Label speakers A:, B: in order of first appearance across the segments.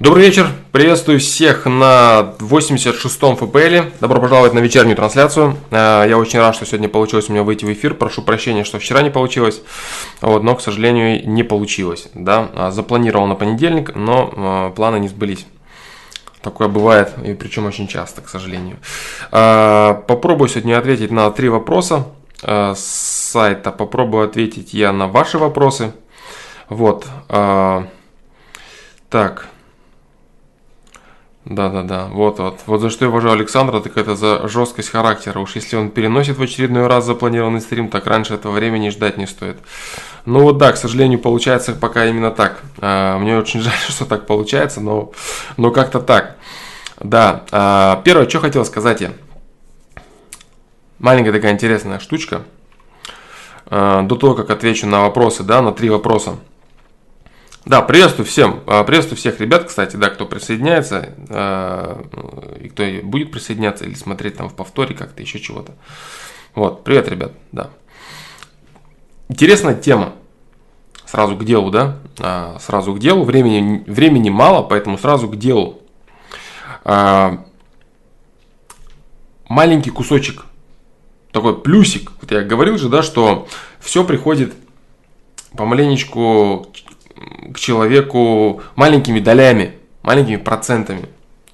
A: Добрый вечер, приветствую всех на 86-м ФПЛ. Добро пожаловать на вечернюю трансляцию. Э, я очень рад, что сегодня получилось у меня выйти в эфир. Прошу прощения, что вчера не получилось, вот, но, к сожалению, не получилось. Да? А, запланировал на понедельник, но э, планы не сбылись. Такое бывает, и причем очень часто, к сожалению. Э, попробую сегодня ответить на три вопроса с сайта. Попробую ответить я на ваши вопросы. Вот. Так. Да-да-да, вот, вот. Вот за что я уважаю Александра, так это за жесткость характера. Уж если он переносит в очередной раз запланированный стрим, так раньше этого времени ждать не стоит. Ну вот да, к сожалению, получается пока именно так. А, мне очень жаль, что так получается, но, но как-то так. Да, а, первое, что хотел сказать я. Маленькая такая интересная штучка. А, до того, как отвечу на вопросы, да, на три вопроса. Да, приветствую всем. А, приветствую всех ребят, кстати, да, кто присоединяется, а, и кто будет присоединяться или смотреть там в повторе как-то, еще чего-то. Вот, привет, ребят, да. Интересная тема. Сразу к делу, да? А, сразу к делу. Времени, времени мало, поэтому сразу к делу. Маленький кусочек, такой плюсик. Вот я говорил же, да, что все приходит помаленечку к человеку маленькими долями, маленькими процентами.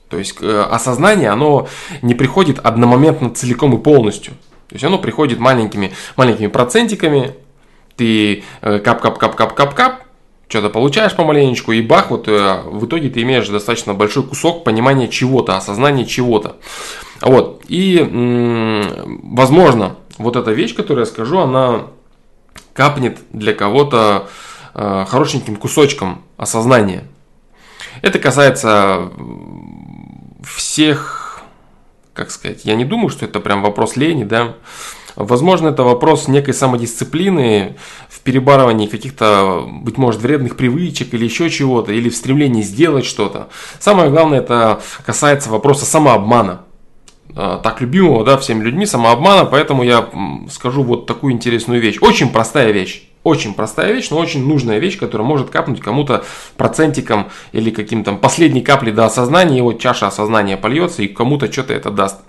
A: То есть э, осознание, оно не приходит одномоментно целиком и полностью. То есть оно приходит маленькими, маленькими процентиками, ты кап-кап-кап-кап-кап-кап, э, что-то получаешь помаленечку, и бах, вот э, в итоге ты имеешь достаточно большой кусок понимания чего-то, осознания чего-то. Вот, и возможно, вот эта вещь, которую я скажу, она капнет для кого-то хорошеньким кусочком осознания. Это касается всех, как сказать, я не думаю, что это прям вопрос лени, да. Возможно, это вопрос некой самодисциплины в перебарывании каких-то, быть может, вредных привычек или еще чего-то, или в стремлении сделать что-то. Самое главное, это касается вопроса самообмана. Э, так любимого, да, всеми людьми, самообмана, поэтому я скажу вот такую интересную вещь. Очень простая вещь. Очень простая вещь, но очень нужная вещь, которая может капнуть кому-то процентиком или каким-то последней каплей до осознания, вот чаша осознания польется, и кому-то что-то это даст.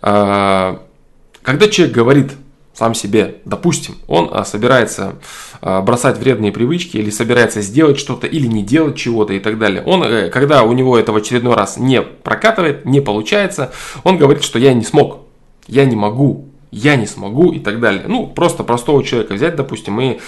A: А, когда человек говорит сам себе, допустим, он а, собирается а, бросать вредные привычки или собирается сделать что-то или не делать чего-то и так далее. Он, э, когда у него это в очередной раз не прокатывает, не получается, он говорит, что я не смог, я не могу, я не смогу и так далее. Ну, просто простого человека взять, допустим, и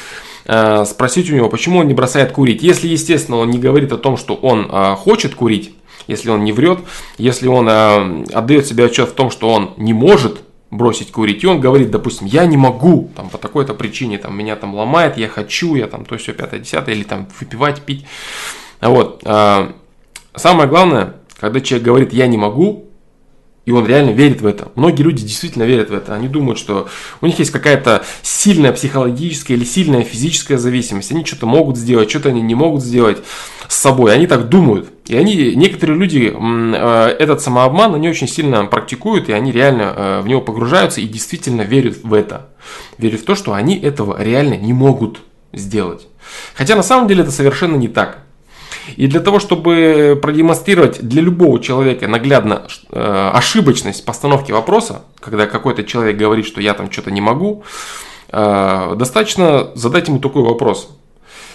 A: э, спросить у него, почему он не бросает курить. Если, естественно, он не говорит о том, что он э, хочет курить, если он не врет, если он э, отдает себе отчет в том, что он не может бросить курить, и он говорит, допустим, я не могу, там, по такой-то причине, там, меня там ломает, я хочу, я там, то все, пятое, десятое, или там, выпивать, пить. Вот. Э, самое главное, когда человек говорит, я не могу, и он реально верит в это. Многие люди действительно верят в это. Они думают, что у них есть какая-то сильная психологическая или сильная физическая зависимость. Они что-то могут сделать, что-то они не могут сделать с собой. Они так думают. И они, некоторые люди э, этот самообман, они очень сильно практикуют, и они реально э, в него погружаются и действительно верят в это. Верят в то, что они этого реально не могут сделать. Хотя на самом деле это совершенно не так. И для того, чтобы продемонстрировать для любого человека наглядно э, ошибочность постановки вопроса, когда какой-то человек говорит, что я там что-то не могу, э, достаточно задать ему такой вопрос.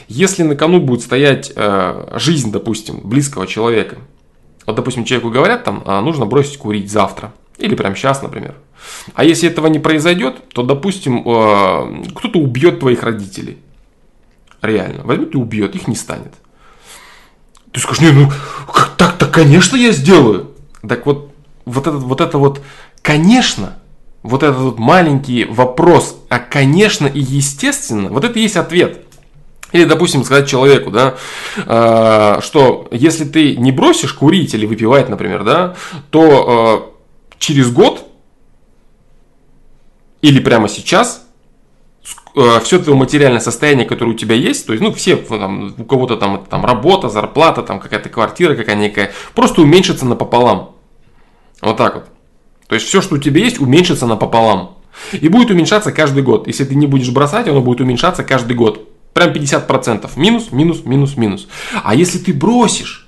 A: Если на кону будет стоять э, жизнь, допустим, близкого человека, вот, допустим, человеку говорят, там, а нужно бросить курить завтра, или прямо сейчас, например. А если этого не произойдет, то, допустим, кто-то убьет твоих родителей. Реально. Возьмет и убьет, их не станет. Ты скажешь, не, ну так-то, конечно, я сделаю. Так вот, вот этот вот это вот, конечно, вот этот вот маленький вопрос, а конечно и естественно, вот это и есть ответ. Или, допустим, сказать человеку, да, э, что если ты не бросишь курить или выпивать, например, да, то э, через год или прямо сейчас все твое материальное состояние, которое у тебя есть, то есть, ну, все, там, у кого-то там, там работа, зарплата, там какая-то квартира какая некая, просто уменьшится напополам. Вот так вот. То есть, все, что у тебя есть, уменьшится напополам. И будет уменьшаться каждый год. Если ты не будешь бросать, оно будет уменьшаться каждый год. Прям 50%. Минус, минус, минус, минус. А если ты бросишь,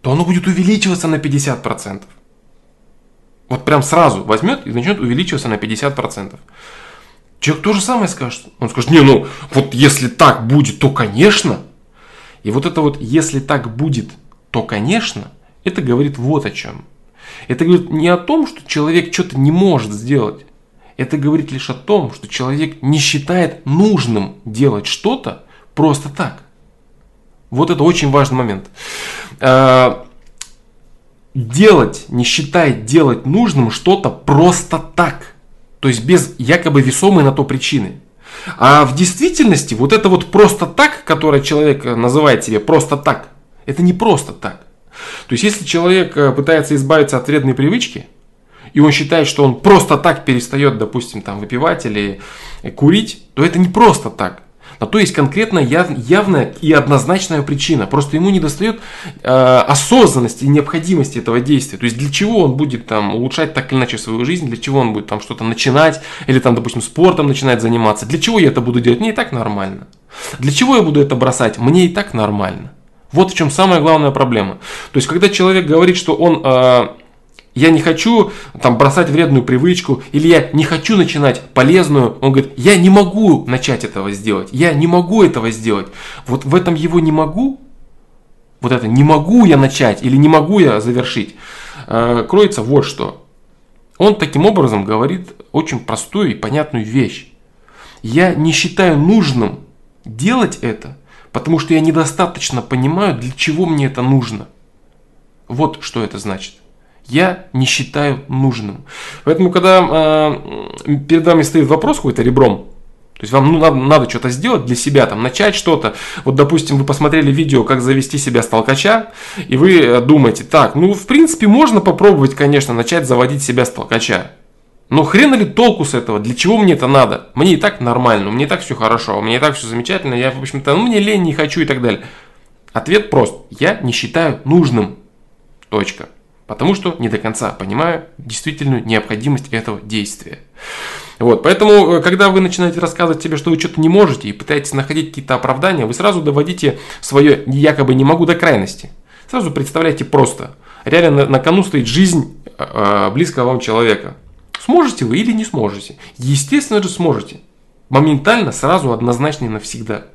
A: то оно будет увеличиваться на 50%. Вот прям сразу возьмет и начнет увеличиваться на 50%. Человек то же самое скажет. Он скажет, не, ну вот если так будет, то конечно. И вот это вот, если так будет, то конечно, это говорит вот о чем. Это говорит не о том, что человек что-то не может сделать. Это говорит лишь о том, что человек не считает нужным делать что-то просто так. Вот это очень важный момент. А, делать, не считает делать нужным что-то просто так. То есть без якобы весомой на то причины. А в действительности вот это вот просто так, которое человек называет себе просто так, это не просто так. То есть если человек э, пытается избавиться от вредной привычки, и он считает, что он просто так перестает, допустим, там выпивать или курить, то это не просто так. На то есть конкретно яв, явная и однозначная причина. Просто ему не достает э, осознанности и необходимости этого действия. То есть для чего он будет там улучшать так или иначе свою жизнь, для чего он будет там что-то начинать, или там, допустим, спортом начинать заниматься. Для чего я это буду делать? Мне и так нормально. Для чего я буду это бросать? Мне и так нормально. Вот в чем самая главная проблема. То есть, когда человек говорит, что он э, я не хочу там, бросать вредную привычку, или я не хочу начинать полезную. Он говорит, я не могу начать этого сделать, я не могу этого сделать. Вот в этом его не могу, вот это не могу я начать или не могу я завершить, э, кроется вот что. Он таким образом говорит очень простую и понятную вещь. Я не считаю нужным делать это, потому что я недостаточно понимаю, для чего мне это нужно. Вот что это значит я не считаю нужным. Поэтому, когда э, перед вами стоит вопрос какой-то ребром, то есть вам ну, надо, надо что-то сделать для себя, там, начать что-то. Вот, допустим, вы посмотрели видео, как завести себя с толкача, и вы э, думаете, так, ну, в принципе, можно попробовать, конечно, начать заводить себя с толкача. Но хрена ли толку с этого? Для чего мне это надо? Мне и так нормально, мне и так все хорошо, меня и так все замечательно, я, в общем-то, ну, мне лень, не хочу и так далее. Ответ прост. Я не считаю нужным. Точка. Потому что не до конца понимаю действительную необходимость этого действия. Вот, поэтому, э, когда вы начинаете рассказывать себе, что вы что-то не можете и пытаетесь находить какие-то оправдания, вы сразу доводите свое якобы не могу до крайности. Сразу представляете просто. Реально на, на кону стоит жизнь э, близкого вам человека. Сможете вы или не сможете? Естественно же сможете. Моментально, сразу, однозначно и навсегда.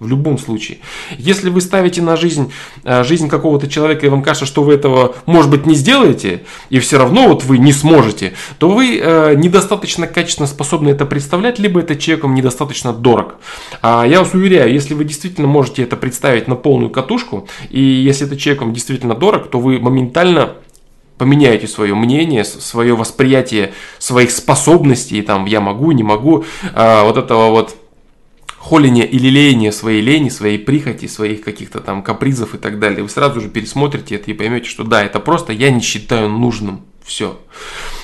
A: В любом случае. Если вы ставите на жизнь, э, жизнь какого-то человека, и вам кажется, что вы этого, может быть, не сделаете, и все равно вот вы не сможете, то вы э, недостаточно качественно способны это представлять, либо это человеком недостаточно дорог. А я вас уверяю, если вы действительно можете это представить на полную катушку, и если это человеком действительно дорог, то вы моментально поменяете свое мнение, свое восприятие своих способностей, там, я могу, не могу, а, вот этого вот холление или леяние своей лени, своей прихоти, своих каких-то там капризов и так далее, вы сразу же пересмотрите это и поймете, что да, это просто я не считаю нужным. Все.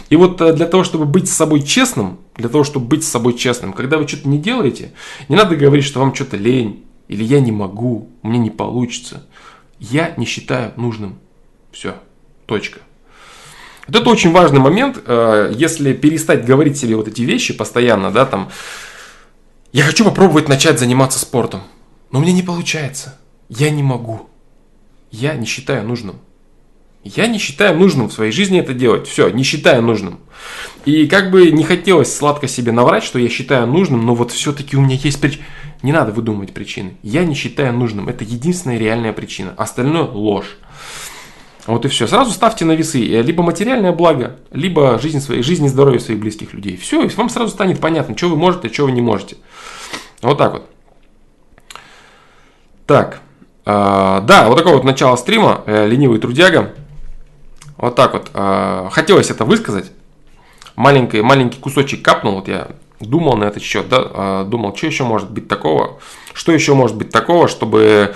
A: И вот э, для того, чтобы быть с собой честным, для того, чтобы быть с собой честным, когда вы что-то не делаете, не надо говорить, что вам что-то лень, или я не могу, мне не получится. Я не считаю нужным. Все. Точка. Вот это очень важный момент, э, если перестать говорить себе вот эти вещи постоянно, да, там, я хочу попробовать начать заниматься спортом, но мне не получается. Я не могу. Я не считаю нужным. Я не считаю нужным в своей жизни это делать. Все, не считаю нужным. И как бы не хотелось сладко себе наврать, что я считаю нужным, но вот все-таки у меня есть причина. Не надо выдумывать причины. Я не считаю нужным. Это единственная реальная причина. Остальное ложь. Вот и все. Сразу ставьте на весы либо материальное благо, либо жизнь, своей, жизнь и здоровье своих близких людей. Все, и вам сразу станет понятно, что вы можете, что вы не можете. Вот так вот. Так. Э, да, вот такое вот начало стрима. Э, ленивый трудяга. Вот так вот. Э, хотелось это высказать. Маленький, маленький кусочек капнул. Вот я думал на этот счет, да, э, думал, что еще может быть такого, что еще может быть такого, чтобы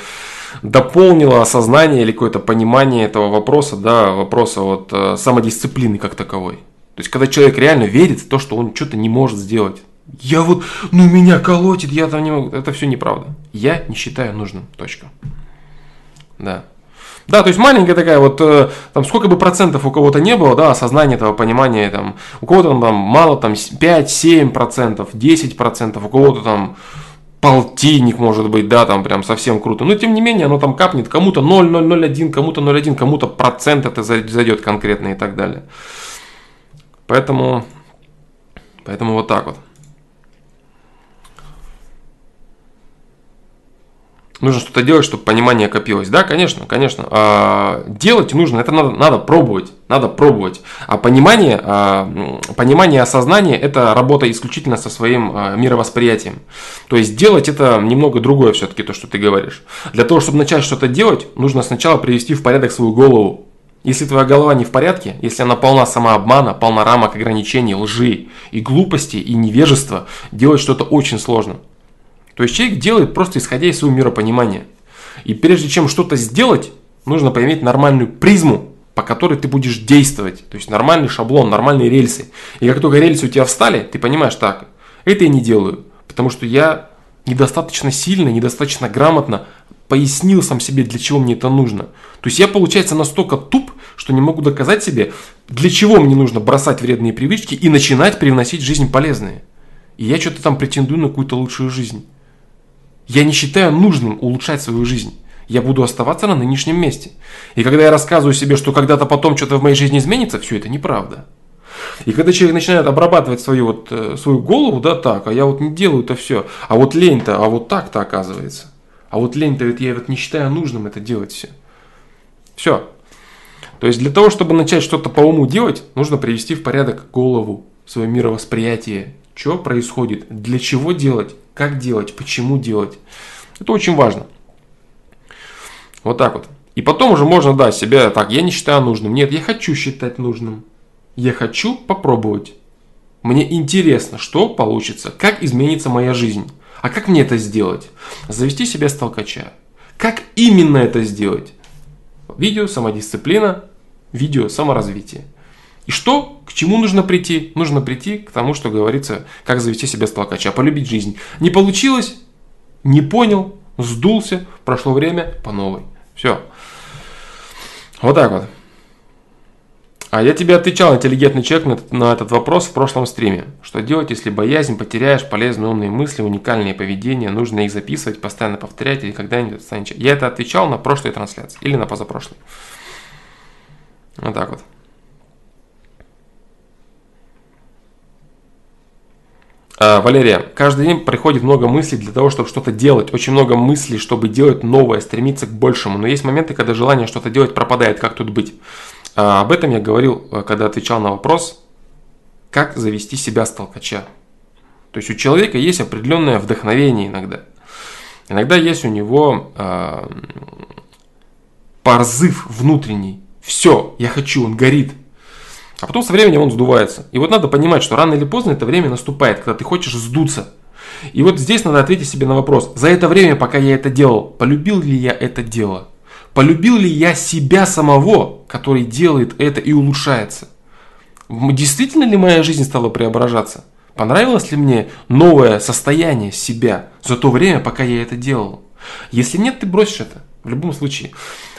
A: дополнило осознание или какое-то понимание этого вопроса, да, вопроса вот э, самодисциплины как таковой. То есть, когда человек реально верит в то, что он что-то не может сделать. Я вот, ну меня колотит, я там не могу. Это все неправда. Я не считаю нужным. Точка. Да. Да, то есть маленькая такая вот, э, там сколько бы процентов у кого-то не было, да, осознание этого, понимания, там, у кого-то там, мало, там 5-7 процентов, 10 процентов, у кого-то там полтинник может быть, да, там прям совсем круто. Но тем не менее, оно там капнет, кому-то 0,001, кому-то 0,1, кому-то процент это зайдет конкретно и так далее. Поэтому, поэтому вот так вот. Нужно что-то делать, чтобы понимание копилось. Да, конечно, конечно. А, делать нужно, это надо, надо пробовать, надо пробовать. А понимание, а, понимание осознание – это работа исключительно со своим а, мировосприятием. То есть делать это немного другое все-таки, то, что ты говоришь. Для того, чтобы начать что-то делать, нужно сначала привести в порядок свою голову. Если твоя голова не в порядке, если она полна самообмана, полна рамок ограничений, лжи и глупости и невежества, делать что-то очень сложно. То есть человек делает просто исходя из своего миропонимания. И прежде чем что-то сделать, нужно поиметь нормальную призму, по которой ты будешь действовать. То есть нормальный шаблон, нормальные рельсы. И как только рельсы у тебя встали, ты понимаешь, так, это я не делаю. Потому что я недостаточно сильно, недостаточно грамотно пояснил сам себе, для чего мне это нужно. То есть я, получается, настолько туп, что не могу доказать себе, для чего мне нужно бросать вредные привычки и начинать привносить в жизнь полезные. И я что-то там претендую на какую-то лучшую жизнь. Я не считаю нужным улучшать свою жизнь. Я буду оставаться на нынешнем месте. И когда я рассказываю себе, что когда-то потом что-то в моей жизни изменится, все это неправда. И когда человек начинает обрабатывать свою, вот, э, свою голову, да, так, а я вот не делаю это все, а вот лень-то, а вот так-то оказывается. А вот лень-то, ведь я вот не считаю нужным это делать все. Все. То есть для того, чтобы начать что-то по уму делать, нужно привести в порядок голову, свое мировосприятие, что происходит, для чего делать, как делать, почему делать. Это очень важно. Вот так вот. И потом уже можно дать себе, так, я не считаю нужным. Нет, я хочу считать нужным. Я хочу попробовать. Мне интересно, что получится, как изменится моя жизнь. А как мне это сделать? Завести себе столкача. Как именно это сделать? Видео, самодисциплина, видео, саморазвитие. И что, к чему нужно прийти? Нужно прийти к тому, что говорится, как завести себя с толкача, полюбить жизнь. Не получилось, не понял, сдулся, прошло время, по новой. Все. Вот так вот. А я тебе отвечал, интеллигентный человек, на, этот вопрос в прошлом стриме. Что делать, если боязнь, потеряешь полезные умные мысли, уникальные поведения, нужно их записывать, постоянно повторять или когда-нибудь станет... Я это отвечал на прошлой трансляции или на позапрошлой. Вот так вот. Валерия, каждый день приходит много мыслей для того, чтобы что-то делать. Очень много мыслей, чтобы делать новое, стремиться к большему. Но есть моменты, когда желание что-то делать пропадает. Как тут быть? А, об этом я говорил, э, когда отвечал на вопрос, как завести себя с толкача. То есть у человека есть определенное вдохновение иногда. Иногда есть у него э, порзыв внутренний. Все, я хочу, он горит. А потом со временем он сдувается. И вот надо понимать, что рано или поздно это время наступает, когда ты хочешь сдуться. И вот здесь надо ответить себе на вопрос. За это время, пока я это делал, полюбил ли я это дело? Полюбил ли я себя самого, который делает это и улучшается? Действительно ли моя жизнь стала преображаться? Понравилось ли мне новое состояние себя за то время, пока я это делал? Если нет, ты бросишь это. В любом случае.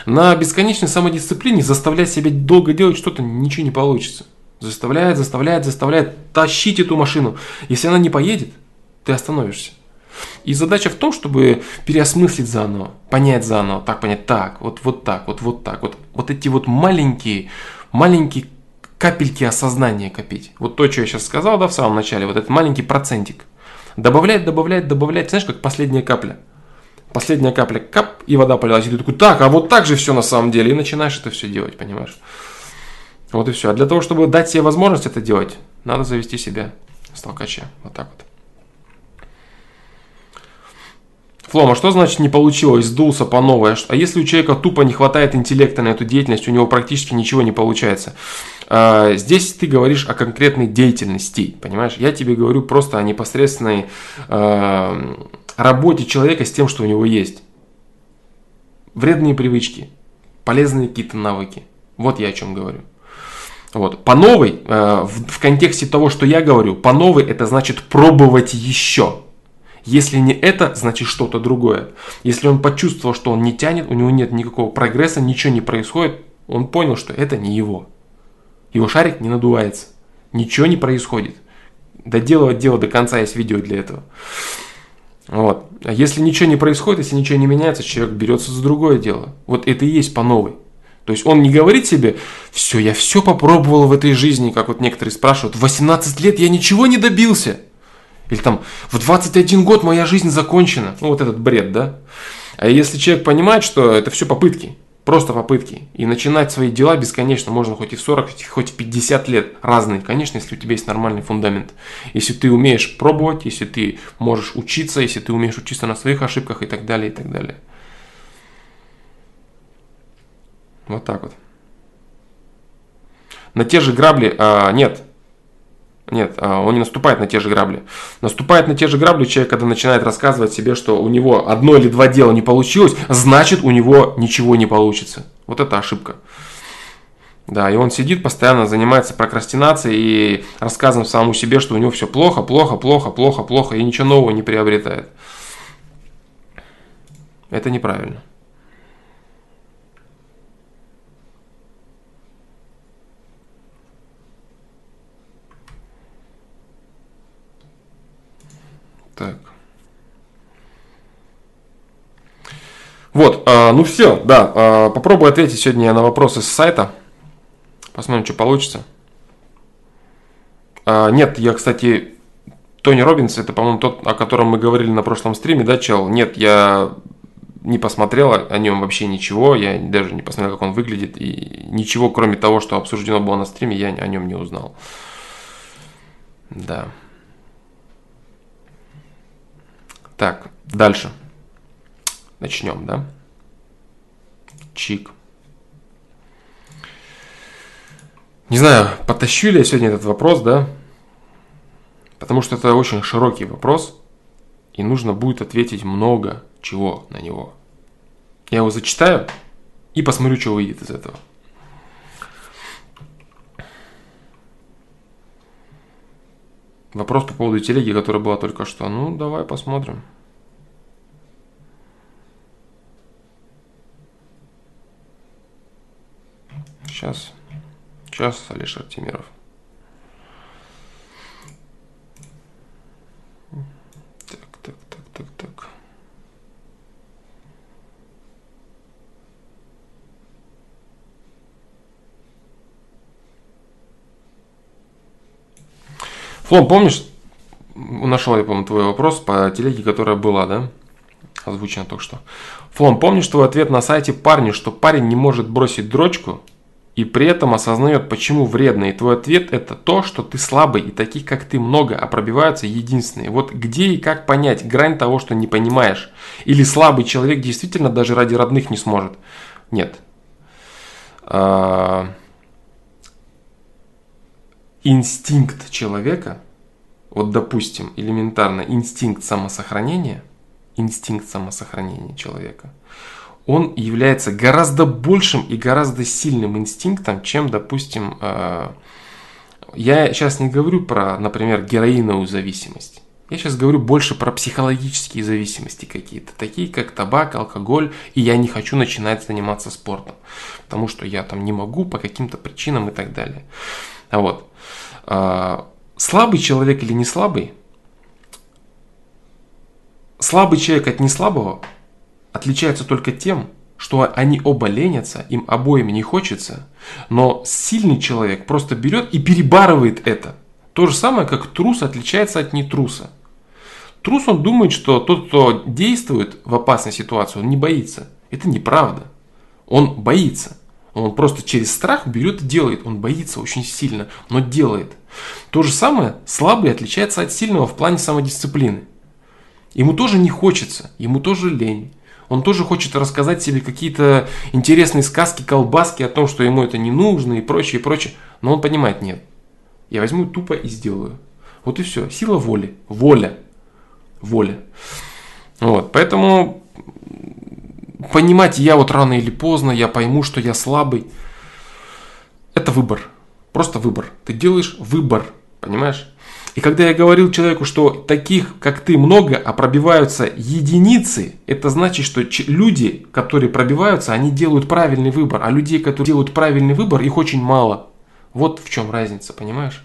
A: На бесконечной самодисциплине заставлять себя долго делать что-то ничего не получится. Заставляет, заставляет, заставляет тащить эту машину. Если она не поедет, ты остановишься. И задача в том, чтобы переосмыслить заново, понять заново, так понять, так, вот, вот так, вот, вот так, вот, вот эти вот маленькие, маленькие капельки осознания копить. Вот то, что я сейчас сказал, да, в самом начале, вот этот маленький процентик. Добавлять, добавлять, добавлять, знаешь, как последняя капля – последняя капля, кап, и вода полилась. И ты такой, так, а вот так же все на самом деле. И начинаешь это все делать, понимаешь? Вот и все. А для того, чтобы дать себе возможность это делать, надо завести себя с. Вот так вот. Флома, что значит не получилось, сдулся по новой? А если у человека тупо не хватает интеллекта на эту деятельность, у него практически ничего не получается? А, здесь ты говоришь о конкретной деятельности, понимаешь? Я тебе говорю просто о непосредственной а, работе человека с тем, что у него есть. Вредные привычки, полезные какие-то навыки. Вот я о чем говорю. Вот. По новой, э, в, в контексте того, что я говорю, по новой это значит пробовать еще. Если не это, значит что-то другое. Если он почувствовал, что он не тянет, у него нет никакого прогресса, ничего не происходит, он понял, что это не его. Его шарик не надувается. Ничего не происходит. Доделывать дело до конца есть видео для этого. Вот. А если ничего не происходит, если ничего не меняется, человек берется за другое дело. Вот это и есть по новой. То есть он не говорит себе, все, я все попробовал в этой жизни, как вот некоторые спрашивают, в 18 лет я ничего не добился. Или там, в 21 год моя жизнь закончена. Ну, вот этот бред, да? А если человек понимает, что это все попытки, просто попытки, и начинать свои дела бесконечно можно хоть и в 40, хоть в 50 лет, разные, конечно, если у тебя есть нормальный фундамент. Если ты умеешь пробовать, если ты можешь учиться, если ты умеешь учиться на своих ошибках и так далее, и так далее. Вот так вот. На те же грабли, а, нет, нет, а, он не наступает на те же грабли. Наступает на те же грабли человек, когда начинает рассказывать себе, что у него одно или два дела не получилось, значит у него ничего не получится. Вот это ошибка. Да, и он сидит, постоянно занимается прокрастинацией и рассказывает самому себе, что у него все плохо, плохо, плохо, плохо, плохо, и ничего нового не приобретает. Это неправильно. Так. Вот, а, ну все, да, а, попробую ответить сегодня на вопросы с сайта. Посмотрим, что получится. А, нет, я, кстати, Тони Робинс, это, по-моему, тот, о котором мы говорили на прошлом стриме, да, чел? Нет, я не посмотрел о нем вообще ничего, я даже не посмотрел, как он выглядит, и ничего, кроме того, что обсуждено было на стриме, я о нем не узнал. Да. Так, дальше. Начнем, да? Чик. Не знаю, потащу ли я сегодня этот вопрос, да? Потому что это очень широкий вопрос, и нужно будет ответить много чего на него. Я его зачитаю и посмотрю, что выйдет из этого. Вопрос по поводу телеги, которая была только что. Ну, давай посмотрим. Сейчас. Сейчас, Алишер Тимиров. Так, так, так, так, так. Флом, помнишь, нашел я, по-моему, твой вопрос по телеге, которая была, да? Озвучена только что. Флом, помнишь твой ответ на сайте парни, что парень не может бросить дрочку и при этом осознает, почему вредно. И твой ответ это то, что ты слабый, и таких, как ты, много, а пробиваются единственные. Вот где и как понять грань того, что не понимаешь? Или слабый человек действительно даже ради родных не сможет? Нет. А, инстинкт человека, вот допустим, элементарно инстинкт самосохранения, инстинкт самосохранения человека, он является гораздо большим и гораздо сильным инстинктом, чем, допустим, э, я сейчас не говорю про, например, героиновую зависимость. Я сейчас говорю больше про психологические зависимости какие-то, такие как табак, алкоголь, и я не хочу начинать заниматься спортом, потому что я там не могу по каким-то причинам и так далее. Вот. А, слабый человек или не слабый? Слабый человек от неслабого отличаются только тем, что они оба ленятся, им обоим не хочется, но сильный человек просто берет и перебарывает это. То же самое, как трус отличается от нетруса. Трус, он думает, что тот, кто действует в опасной ситуации, он не боится. Это неправда. Он боится. Он просто через страх берет и делает. Он боится очень сильно, но делает. То же самое слабый отличается от сильного в плане самодисциплины. Ему тоже не хочется, ему тоже лень. Он тоже хочет рассказать себе какие-то интересные сказки, колбаски о том, что ему это не нужно и прочее, и прочее. Но он понимает, нет. Я возьму тупо и сделаю. Вот и все. Сила воли. Воля. Воля. Вот. Поэтому понимать я вот рано или поздно, я пойму, что я слабый. Это выбор. Просто выбор. Ты делаешь выбор. Понимаешь? И когда я говорил человеку, что таких, как ты, много, а пробиваются единицы, это значит, что люди, которые пробиваются, они делают правильный выбор, а людей, которые делают правильный выбор, их очень мало. Вот в чем разница, понимаешь?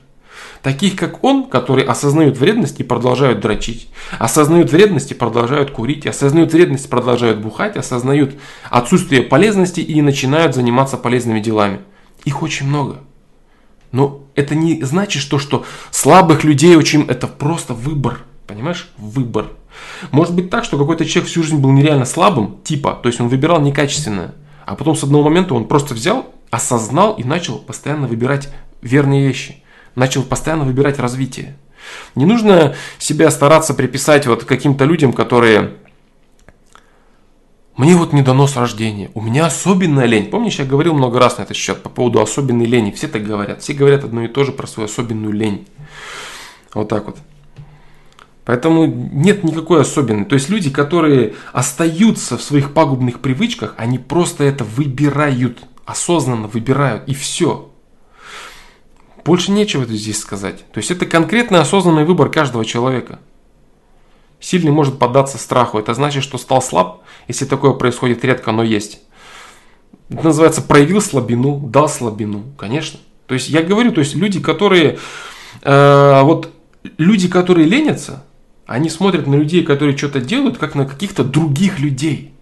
A: Таких, как он, которые осознают вредность и продолжают дрочить, осознают вредность и продолжают курить, осознают вредность и продолжают бухать, осознают отсутствие полезности и начинают заниматься полезными делами. Их очень много. Но это не значит, что, что слабых людей очень... Это просто выбор. Понимаешь? Выбор. Может быть так, что какой-то человек всю жизнь был нереально слабым, типа, то есть он выбирал некачественное, а потом с одного момента он просто взял, осознал и начал постоянно выбирать верные вещи. Начал постоянно выбирать развитие. Не нужно себя стараться приписать вот каким-то людям, которые мне вот не дано с рождения. У меня особенная лень. Помнишь, я говорил много раз на этот счет по поводу особенной лени. Все так говорят. Все говорят одно и то же про свою особенную лень. Вот так вот. Поэтому нет никакой особенной. То есть люди, которые остаются в своих пагубных привычках, они просто это выбирают. Осознанно выбирают. И все. Больше нечего здесь сказать. То есть это конкретный осознанный выбор каждого человека. Сильный может поддаться страху. Это значит, что стал слаб, если такое происходит редко, но есть. Это называется проявил слабину, дал слабину, конечно. То есть я говорю, то есть люди, которые э, вот люди, которые ленятся, они смотрят на людей, которые что-то делают, как на каких-то других людей.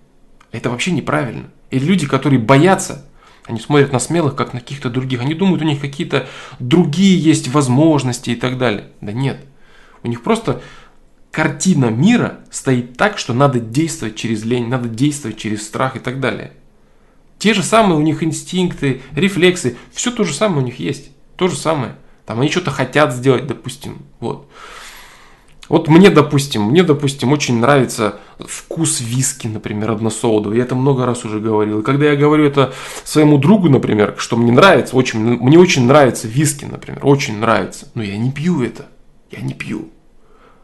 A: Это вообще неправильно. Или люди, которые боятся, они смотрят на смелых, как на каких-то других. Они думают, у них какие-то другие есть возможности и так далее. Да нет. У них просто картина мира стоит так, что надо действовать через лень, надо действовать через страх и так далее. Те же самые у них инстинкты, рефлексы, все то же самое у них есть. То же самое. Там они что-то хотят сделать, допустим. Вот. Вот мне, допустим, мне, допустим, очень нравится вкус виски, например, односолодового. Я это много раз уже говорил. И когда я говорю это своему другу, например, что мне нравится, очень, мне очень нравится виски, например, очень нравится. Но я не пью это. Я не пью.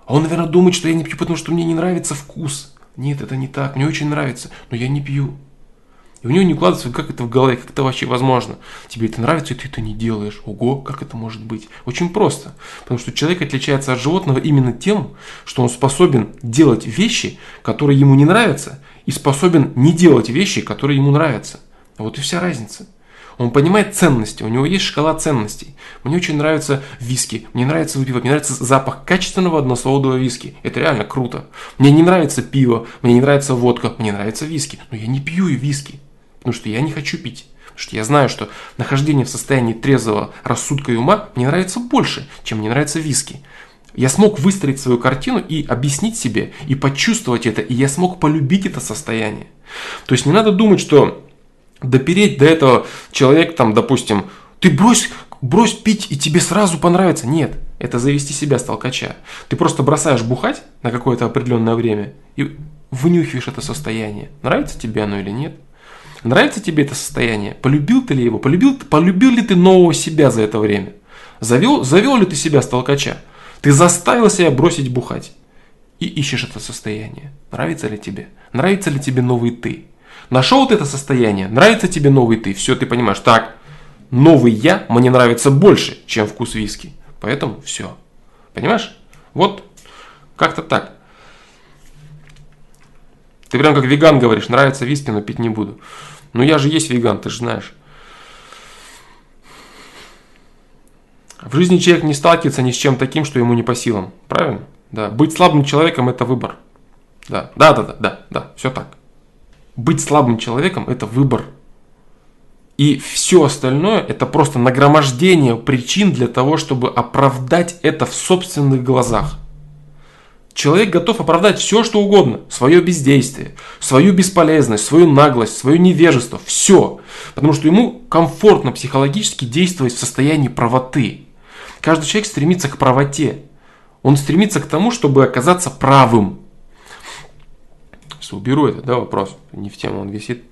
A: А он, наверное, думает, что я не пью, потому что мне не нравится вкус. Нет, это не так. Мне очень нравится, но я не пью. И у него не укладывается, как это в голове, как это вообще возможно. Тебе это нравится, и ты это не делаешь. Ого, как это может быть? Очень просто. Потому что человек отличается от животного именно тем, что он способен делать вещи, которые ему не нравятся, и способен не делать вещи, которые ему нравятся. Вот и вся разница. Он понимает ценности, у него есть шкала ценностей. Мне очень нравится виски, мне нравится выпивать, мне нравится запах качественного односолодового виски. Это реально круто. Мне не нравится пиво, мне не нравится водка, мне нравится виски. Но я не пью и виски, потому что я не хочу пить. Потому что я знаю, что нахождение в состоянии трезвого рассудка и ума мне нравится больше, чем мне нравится виски. Я смог выстроить свою картину и объяснить себе, и почувствовать это, и я смог полюбить это состояние. То есть не надо думать, что допереть до этого человека, там, допустим, ты брось, брось пить, и тебе сразу понравится. Нет, это завести себя с толкача. Ты просто бросаешь бухать на какое-то определенное время и вынюхиваешь это состояние. Нравится тебе оно или нет? Нравится тебе это состояние? Полюбил ты ли его? Полюбил, полюбил ли ты нового себя за это время? Завел, завел ли ты себя с толкача? Ты заставил себя бросить бухать и ищешь это состояние. Нравится ли тебе? Нравится ли тебе новый ты? Нашел ты это состояние, нравится тебе новый ты, все, ты понимаешь, так, новый я мне нравится больше, чем вкус виски. Поэтому все. Понимаешь? Вот как-то так. Ты прям как веган говоришь, нравится виски, но пить не буду. Ну я же есть веган, ты же знаешь. В жизни человек не сталкивается ни с чем таким, что ему не по силам. Правильно? Да. Быть слабым человеком это выбор. Да, да, да, да, да, да, все так быть слабым человеком – это выбор. И все остальное – это просто нагромождение причин для того, чтобы оправдать это в собственных глазах. Человек готов оправдать все, что угодно. Свое бездействие, свою бесполезность, свою наглость, свое невежество. Все. Потому что ему комфортно психологически действовать в состоянии правоты. Каждый человек стремится к правоте. Он стремится к тому, чтобы оказаться правым уберу этот да, вопрос, не в тему он висит.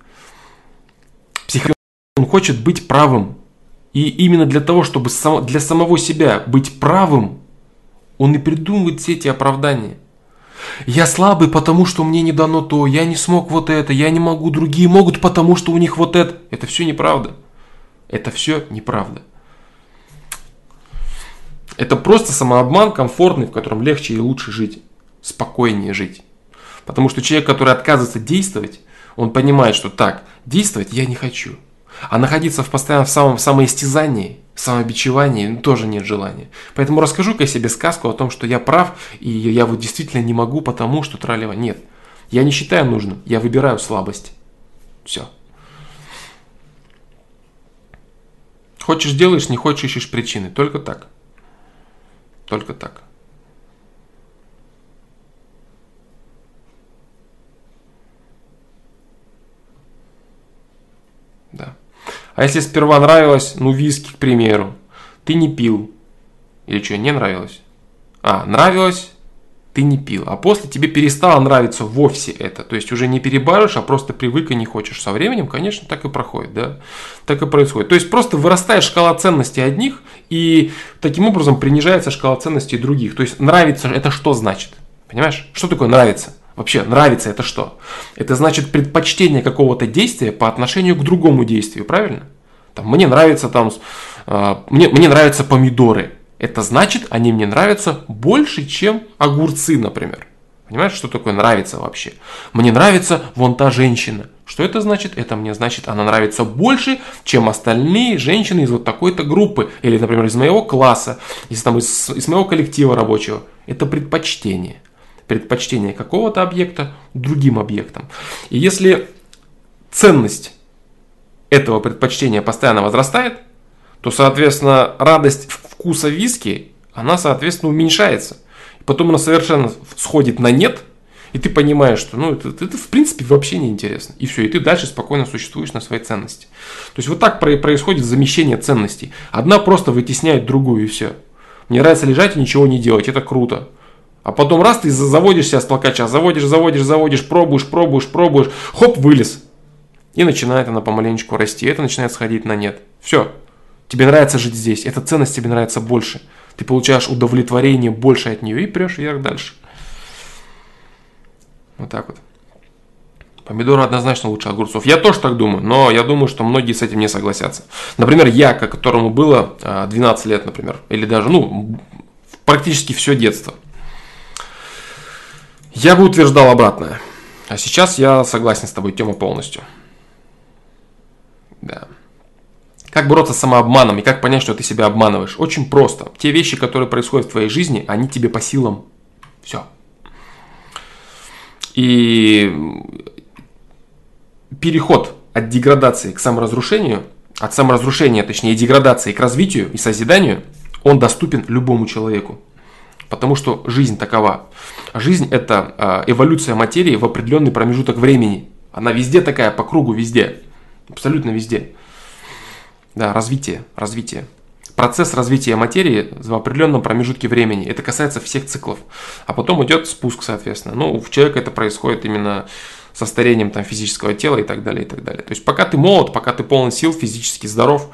A: Психолог, он хочет быть правым. И именно для того, чтобы для самого себя быть правым, он и придумывает все эти оправдания. Я слабый, потому что мне не дано то, я не смог вот это, я не могу, другие могут, потому что у них вот это. Это все неправда. Это все неправда. Это просто самообман комфортный, в котором легче и лучше жить, спокойнее жить. Потому что человек, который отказывается действовать, он понимает, что так, действовать я не хочу. А находиться в постоянном в самом самоистязании, самобичевании тоже нет желания. Поэтому расскажу-ка я себе сказку о том, что я прав, и я вот действительно не могу, потому что тралева. Нет. Я не считаю нужным, я выбираю слабость. Все. Хочешь делаешь, не хочешь ищешь причины. Только так. Только так. Да. А если сперва нравилось, ну виски, к примеру, ты не пил. Или что, не нравилось? А, нравилось, ты не пил. А после тебе перестало нравиться вовсе это. То есть уже не перебаришь, а просто привык и не хочешь. Со временем, конечно, так и проходит, да. Так и происходит. То есть просто вырастает шкала ценностей одних, и таким образом принижается шкала ценностей других. То есть нравится это что значит? Понимаешь? Что такое нравится? Вообще, нравится это что? Это значит предпочтение какого-то действия по отношению к другому действию, правильно? Там, мне нравится там, э, мне, мне нравятся помидоры. Это значит, они мне нравятся больше, чем огурцы, например. Понимаешь, что такое нравится вообще? Мне нравится вон та женщина. Что это значит? Это мне значит, она нравится больше, чем остальные женщины из вот такой-то группы. Или, например, из моего класса, из, там, из, из моего коллектива рабочего. Это предпочтение предпочтение какого-то объекта другим объектам. И если ценность этого предпочтения постоянно возрастает, то, соответственно, радость вкуса виски, она, соответственно, уменьшается. И потом она совершенно сходит на нет, и ты понимаешь, что ну, это, это в принципе вообще не интересно. И все, и ты дальше спокойно существуешь на своей ценности. То есть вот так происходит замещение ценностей. Одна просто вытесняет другую, и все. Мне нравится лежать и ничего не делать, это круто. А потом раз ты заводишься с толкача, заводишь, заводишь, заводишь, пробуешь, пробуешь, пробуешь, хоп, вылез. И начинает она помаленечку расти, это начинает сходить на нет. Все, тебе нравится жить здесь, эта ценность тебе нравится больше. Ты получаешь удовлетворение больше от нее и прешь вверх дальше. Вот так вот. Помидоры однозначно лучше огурцов. Я тоже так думаю, но я думаю, что многие с этим не согласятся. Например, я, которому было 12 а, лет, например, или даже, ну, практически все детство – я бы утверждал обратное. А сейчас я согласен с тобой, Тема, полностью. Да. Как бороться с самообманом и как понять, что ты себя обманываешь? Очень просто. Те вещи, которые происходят в твоей жизни, они тебе по силам. Все. И переход от деградации к саморазрушению, от саморазрушения, точнее, деградации к развитию и созиданию, он доступен любому человеку. Потому что жизнь такова. Жизнь – это а, эволюция материи в определенный промежуток времени. Она везде такая, по кругу, везде. Абсолютно везде. Да, развитие, развитие. Процесс развития материи в определенном промежутке времени. Это касается всех циклов. А потом идет спуск, соответственно. Ну, у человека это происходит именно со старением там, физического тела и так далее, и так далее. То есть, пока ты молод, пока ты полон сил, физически здоров,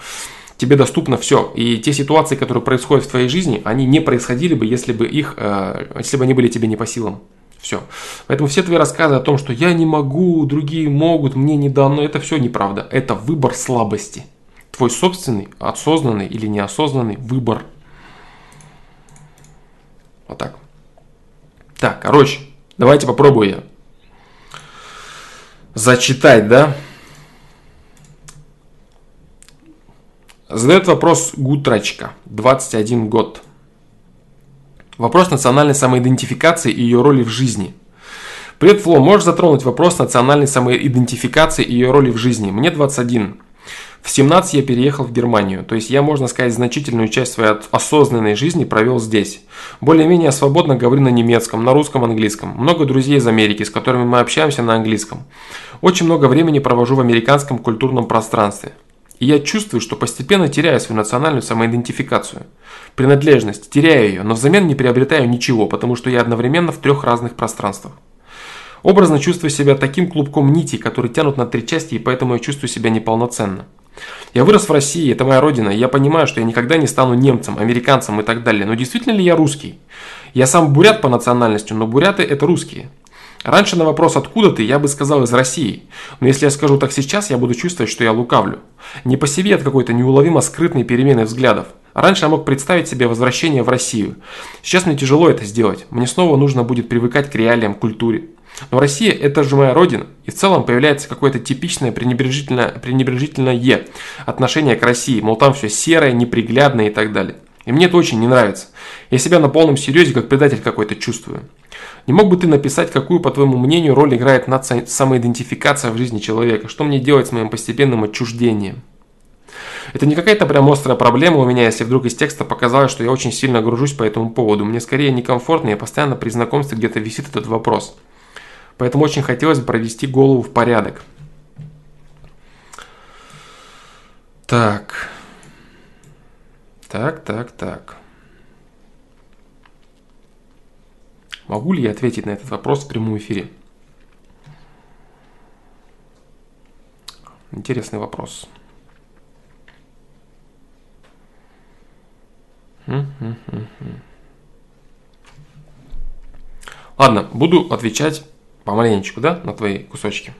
A: тебе доступно все. И те ситуации, которые происходят в твоей жизни, они не происходили бы, если бы их, э, если бы они были тебе не по силам. Все. Поэтому все твои рассказы о том, что я не могу, другие могут, мне не дано, это все неправда. Это выбор слабости. Твой собственный, осознанный или неосознанный выбор. Вот так. Так, короче, давайте попробую я зачитать, да? Задает вопрос Гутрачка, 21 год. Вопрос национальной самоидентификации и ее роли в жизни. Привет, Фло, можешь затронуть вопрос национальной самоидентификации и ее роли в жизни? Мне 21. В 17 я переехал в Германию, то есть я, можно сказать, значительную часть своей осознанной жизни провел здесь. Более-менее свободно говорю на немецком, на русском, английском. Много друзей из Америки, с которыми мы общаемся на английском. Очень много времени провожу в американском культурном пространстве. И я чувствую, что постепенно теряю свою национальную самоидентификацию. Принадлежность, теряю ее, но взамен не приобретаю ничего, потому что я одновременно в трех разных пространствах. Образно чувствую себя таким клубком нитей, которые тянут на три части, и поэтому я чувствую себя неполноценно. Я вырос в России, это моя родина, и я понимаю, что я никогда не стану немцем, американцем и так далее. Но действительно ли я русский? Я сам бурят по национальности, но буряты это русские. Раньше на вопрос «откуда ты?» я бы сказал «из России». Но если я скажу так сейчас, я буду чувствовать, что я лукавлю. Не по себе от какой-то неуловимо скрытной перемены взглядов. Раньше я мог представить себе возвращение в Россию. Сейчас мне тяжело это сделать. Мне снова нужно будет привыкать к реалиям, культуре. Но Россия – это же моя родина, и в целом появляется какое-то типичное пренебрежительное, пренебрежительное отношение к России, мол, там все серое, неприглядное и так далее. И мне это очень не нравится. Я себя на полном серьезе как предатель какой-то чувствую. Не мог бы ты написать, какую, по твоему мнению, роль играет самоидентификация в жизни человека? Что мне делать с моим постепенным отчуждением? Это не какая-то прям острая проблема у меня, если вдруг из текста показалось, что я очень сильно гружусь по этому поводу. Мне скорее некомфортно, я постоянно при знакомстве где-то висит этот вопрос. Поэтому очень хотелось бы провести голову в порядок. Так. Так, так, так. Могу ли я ответить на этот вопрос в прямом эфире? Интересный вопрос. Ладно, буду отвечать помаленечку, да, на твои кусочки.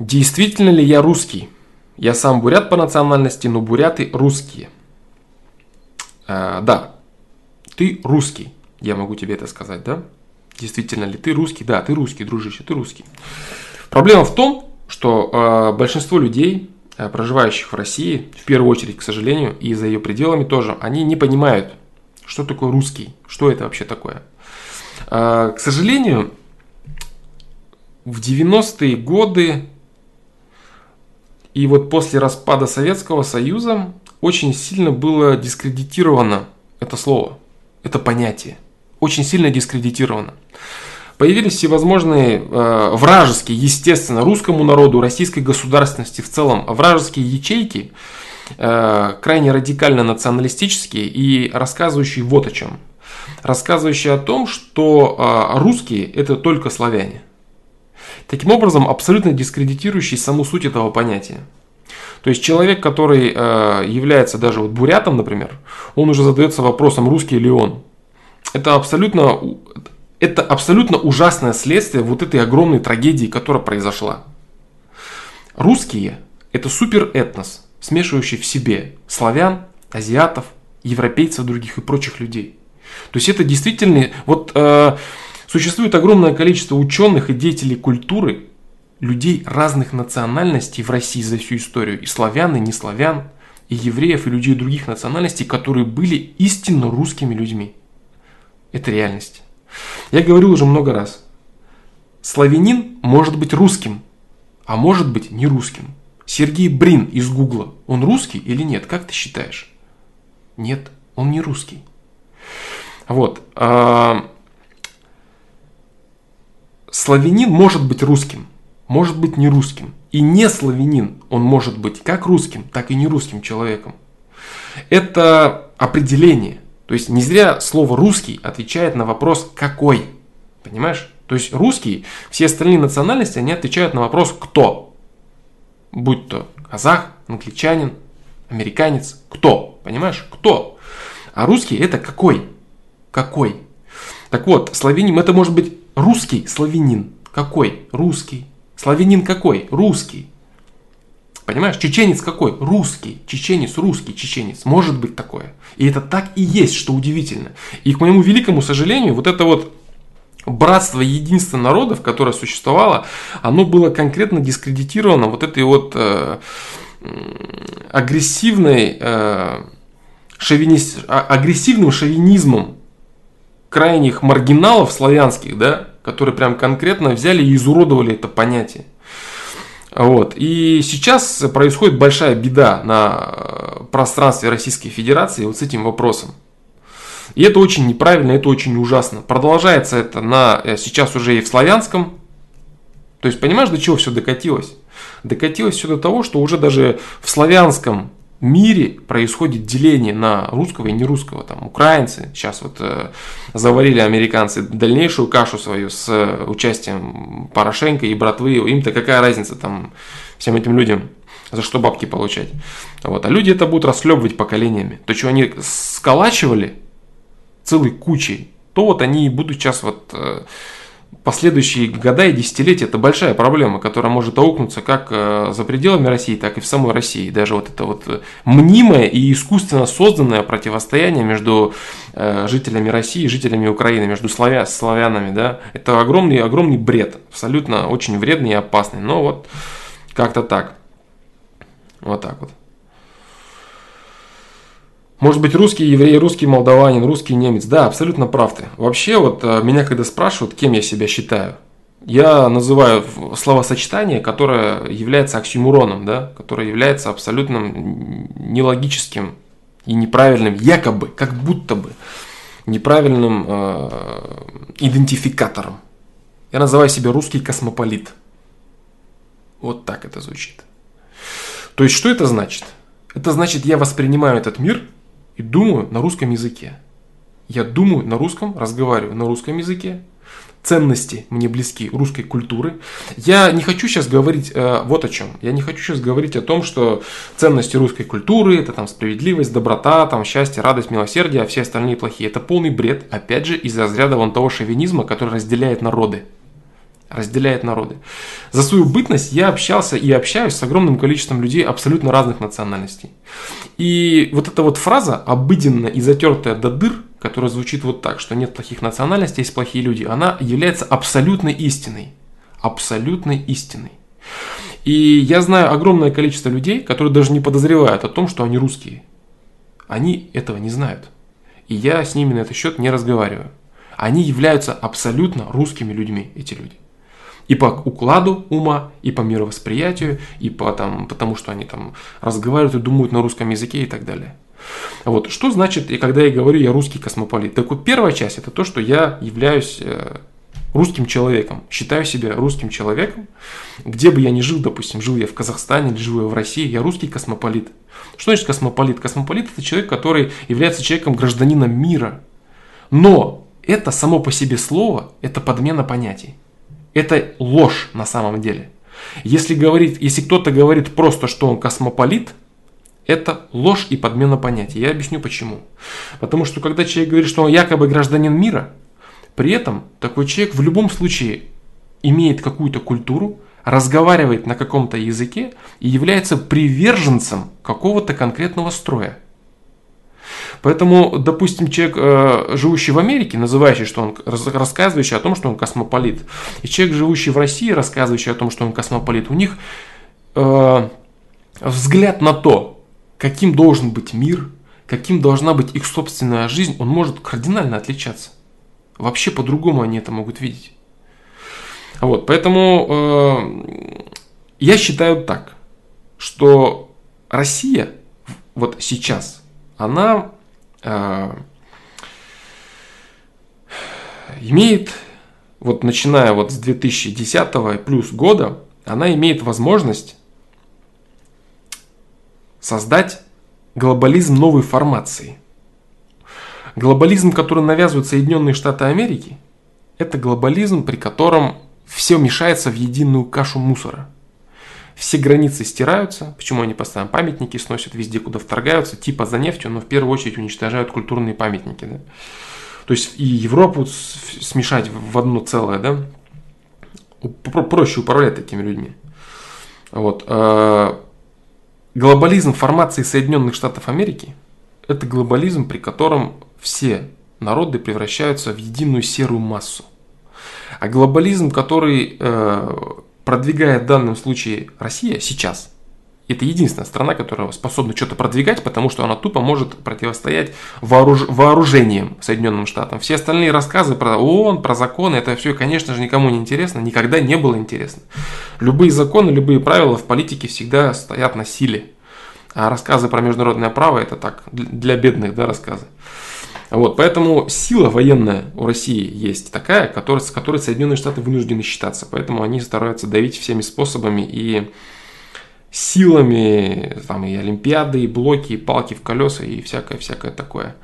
A: Действительно ли я русский? Я сам бурят по национальности, но буряты русские. А, да, ты русский, я могу тебе это сказать, да? Действительно ли ты русский? Да, ты русский, дружище, ты русский. Проблема в том, что э, большинство людей, э, проживающих в России, в первую очередь, к сожалению, и за ее пределами тоже, они не понимают, что такое русский, что это вообще такое. Э, к сожалению, в 90-е годы и вот после распада Советского Союза очень сильно было дискредитировано это слово, это понятие. Очень сильно дискредитировано. Появились всевозможные э, вражеские, естественно, русскому народу, российской государственности в целом, вражеские ячейки, э, крайне радикально националистические и рассказывающие вот о чем. Рассказывающие о том, что э, русские это только славяне. Таким образом, абсолютно дискредитирующий саму суть этого понятия. То есть человек, который э, является даже вот бурятом, например, он уже задается вопросом, русский ли он. Это абсолютно, это абсолютно ужасное следствие вот этой огромной трагедии, которая произошла. Русские – это суперэтнос, смешивающий в себе славян, азиатов, европейцев других и прочих людей. То есть это действительно, вот э, Существует огромное количество ученых и деятелей культуры, людей разных национальностей в России за всю историю, и славян, и не славян, и евреев, и людей других национальностей, которые были истинно русскими людьми. Это реальность. Я говорил уже много раз. Славянин может быть русским, а может быть не русским. Сергей Брин из Гугла, он русский или нет? Как ты считаешь? Нет, он не русский. Вот. А, славянин может быть русским, может быть не русским. И не славянин, он может быть как русским, так и не русским человеком. Это определение. То есть не зря слово русский отвечает на вопрос какой. Понимаешь? То есть русские, все остальные национальности, они отвечают на вопрос кто. Будь то казах, англичанин, американец, кто. Понимаешь? Кто. А русский это какой? Какой? Так вот, славянин это может быть Русский славянин. Какой? Русский. Славянин какой? Русский. Понимаешь? Чеченец какой? Русский. Чеченец, русский чеченец. Может быть такое. И это так и есть, что удивительно. И к моему великому сожалению, вот это вот братство единство народов, которое существовало, оно было конкретно дискредитировано вот этой вот э, агрессивной, э, шовинист, а, агрессивным шовинизмом крайних маргиналов славянских, да, которые прям конкретно взяли и изуродовали это понятие. Вот. И сейчас происходит большая беда на э, пространстве Российской Федерации вот с этим вопросом. И это очень неправильно, это очень ужасно. Продолжается это на, э, сейчас уже и в славянском. То есть, понимаешь, до чего все докатилось? Докатилось все до того, что уже даже в славянском мире происходит деление на русского и нерусского. Там украинцы сейчас вот э, заварили американцы дальнейшую кашу свою с э, участием Порошенко и братвы. Им-то какая разница там всем этим людям, за что бабки получать. Вот. А люди это будут расхлебывать поколениями. То, что они сколачивали целой кучей, то вот они и будут сейчас вот э, последующие года и десятилетия это большая проблема, которая может аукнуться как э, за пределами России, так и в самой России. Даже вот это вот мнимое и искусственно созданное противостояние между э, жителями России и жителями Украины, между славя, славянами, да, это огромный, огромный бред, абсолютно очень вредный и опасный. Но вот как-то так. Вот так вот. Может быть, русский еврей, русский молдаванин, русский немец. Да, абсолютно прав ты. Вообще, вот э, меня когда спрашивают, кем я себя считаю, я называю словосочетание, которое является оксюмуроном, да, которое является абсолютно нелогическим и неправильным, якобы, как будто бы, неправильным э, идентификатором. Я называю себя русский космополит. Вот так это звучит. То есть, что это значит? Это значит, я воспринимаю этот мир и думаю на русском языке. Я думаю на русском, разговариваю на русском языке. Ценности мне близки русской культуры. Я не хочу сейчас говорить э, вот о чем. Я не хочу сейчас говорить о том, что ценности русской культуры это там справедливость, доброта, там счастье, радость, милосердие, а все остальные плохие. Это полный бред, опять же, из разряда вон того шовинизма, который разделяет народы разделяет народы. За свою бытность я общался и общаюсь с огромным количеством людей абсолютно разных национальностей. И вот эта вот фраза, обыденная и затертая до дыр, которая звучит вот так, что нет плохих национальностей, есть плохие люди, она является абсолютной истиной. Абсолютной истиной. И я знаю огромное количество людей, которые даже не подозревают о том, что они русские. Они этого не знают. И я с ними на этот счет не разговариваю. Они являются абсолютно русскими людьми, эти люди и по укладу ума, и по мировосприятию, и по там, потому что они там разговаривают и думают на русском языке и так далее. Вот, что значит, и когда я говорю, я русский космополит? Так вот, первая часть это то, что я являюсь э, русским человеком, считаю себя русским человеком, где бы я ни жил, допустим, жил я в Казахстане или жил я в России, я русский космополит. Что значит космополит? Космополит это человек, который является человеком, гражданином мира. Но это само по себе слово, это подмена понятий. Это ложь на самом деле. Если, говорить, если кто-то говорит просто, что он космополит, это ложь и подмена понятий. Я объясню почему. Потому что когда человек говорит, что он якобы гражданин мира, при этом такой человек в любом случае имеет какую-то культуру, разговаривает на каком-то языке и является приверженцем какого-то конкретного строя. Поэтому, допустим, человек, э, живущий в Америке, называющий, что он рассказывающий о том, что он космополит, и человек, живущий в России, рассказывающий о том, что он космополит, у них э, взгляд на то, каким должен быть мир, каким должна быть их собственная жизнь, он может кардинально отличаться. Вообще по-другому они это могут видеть. Вот, поэтому э, я считаю так, что Россия вот сейчас, она имеет, вот начиная вот с 2010 плюс года, она имеет возможность создать глобализм новой формации. Глобализм, который навязывают Соединенные Штаты Америки, это глобализм, при котором все мешается в единую кашу мусора – все границы стираются. Почему они постоянно памятники сносят везде, куда вторгаются, типа за нефтью, но в первую очередь уничтожают культурные памятники. Да? То есть и Европу смешать в одно целое, да? Проще управлять такими людьми. Вот. А, глобализм формации Соединенных Штатов Америки – это глобализм, при котором все народы превращаются в единую серую массу. А глобализм, который э, продвигает в данном случае Россия сейчас, это единственная страна, которая способна что-то продвигать, потому что она тупо может противостоять вооруж... вооружением Соединенным Штатам. Все остальные рассказы про ООН, про законы, это все, конечно же, никому не интересно, никогда не было интересно. Любые законы, любые правила в политике всегда стоят на силе. А рассказы про международное право это так, для бедных, да, рассказы. Вот, поэтому сила военная у России есть такая, которая, с которой Соединенные Штаты вынуждены считаться. Поэтому они стараются давить всеми способами и силами, там и Олимпиады, и блоки, и палки в колеса, и всякое-всякое такое.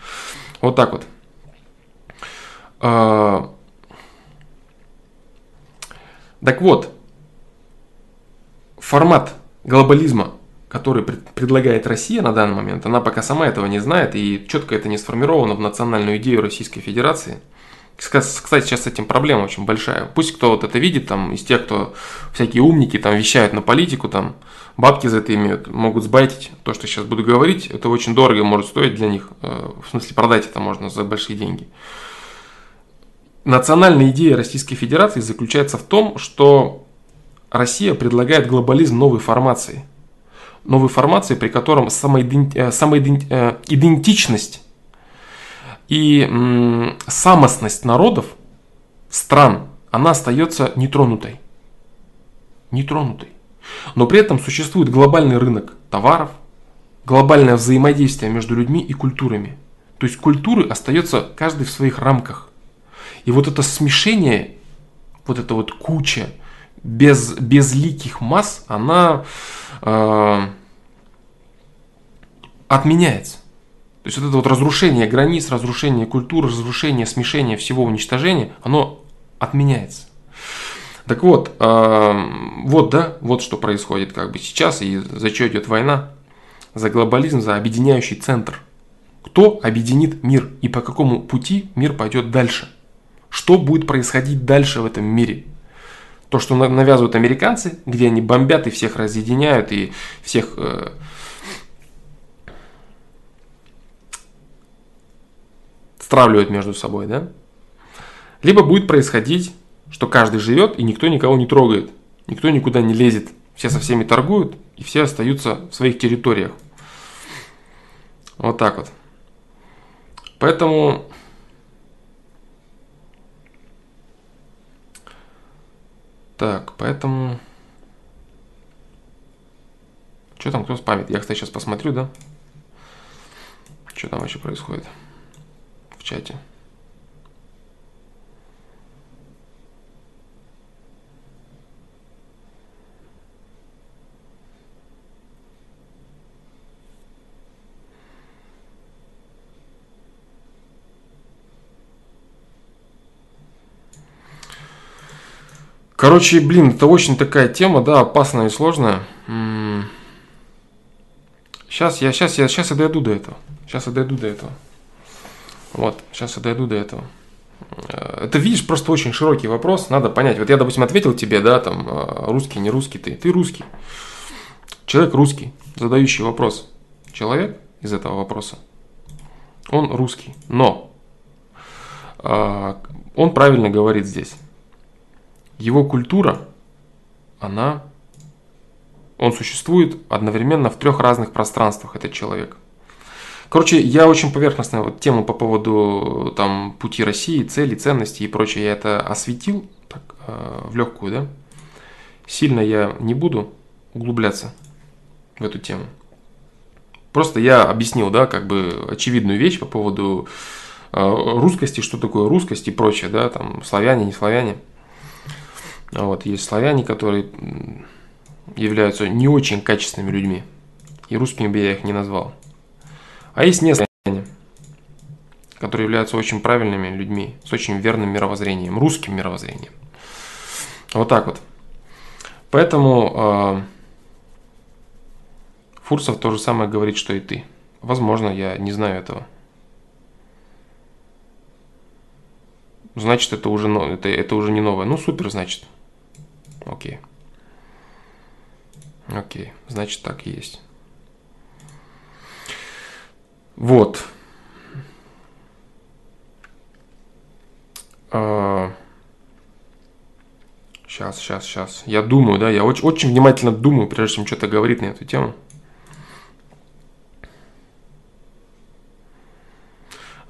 A: Вот так вот. А, так вот, формат глобализма который предлагает Россия на данный момент, она пока сама этого не знает и четко это не сформировано в национальную идею Российской Федерации, Кстати, сейчас с этим проблема очень большая. Пусть кто вот это видит, там, из тех, кто всякие умники, там, вещают на политику, там, бабки за это имеют, могут сбайтить то, что сейчас буду говорить, это очень дорого может стоить для них, э, в смысле продать это можно за большие деньги. Национальная идея Российской Федерации заключается в том, что Россия предлагает глобализм новой формации. Новой формации, при котором самоидентичность э, и самостность народов, стран, она остается нетронутой. Нетронутой. Но при этом существует глобальный рынок товаров, глобальное взаимодействие между людьми и культурами. То есть культуры остается каждый в своих рамках. И вот это смешение, вот эта вот куча без, безликих масс, она э, отменяется. То есть вот это вот разрушение границ, разрушение культуры, разрушение, смешение всего, уничтожения, оно отменяется. Так вот, э, вот, да, вот что происходит как бы сейчас и за что идет война. За глобализм, за объединяющий центр. Кто объединит мир и по какому пути мир пойдет дальше? Что будет происходить дальше в этом мире? То, что навязывают американцы, где они бомбят и всех разъединяют, и всех э, стравливают между собой, да? Либо будет происходить что каждый живет и никто никого не трогает, никто никуда не лезет, все со всеми торгуют и все остаются в своих территориях. Вот так вот. Поэтому Так, поэтому... Что там, кто спамит? Я, кстати, сейчас посмотрю, да? Что там вообще происходит в чате. Короче, блин, это очень такая тема, да, опасная и сложная. Сейчас я, сейчас я, сейчас я дойду до этого. Сейчас я дойду до этого. Вот, сейчас я дойду до этого. Э, это, видишь, просто очень широкий вопрос, надо понять. Вот я, допустим, ответил тебе, да, там, э, русский, не русский ты. Ты русский. Человек русский, задающий вопрос. Человек из этого вопроса, он русский. Но э, он правильно говорит здесь его культура, она, он существует одновременно в трех разных пространствах, этот человек. Короче, я очень поверхностно вот тему по поводу там пути России, цели, ценностей и прочее, я это осветил так, э, в легкую, да. Сильно я не буду углубляться в эту тему. Просто я объяснил, да, как бы очевидную вещь по поводу э, русскости, что такое русскость и прочее, да, там славяне, не славяне. Вот, есть славяне, которые являются не очень качественными людьми. И русскими бы я их не назвал. А есть не славяне, которые являются очень правильными людьми, с очень верным мировоззрением, русским мировоззрением. Вот так вот. Поэтому э, Фурсов то же самое говорит, что и ты. Возможно, я не знаю этого. Значит, это уже, это, это уже не новое. Ну, супер, значит. Окей. Окей, значит так и есть. Вот. Сейчас, сейчас, сейчас. Я думаю, да, я очень, очень внимательно думаю, прежде чем что-то говорить на эту тему.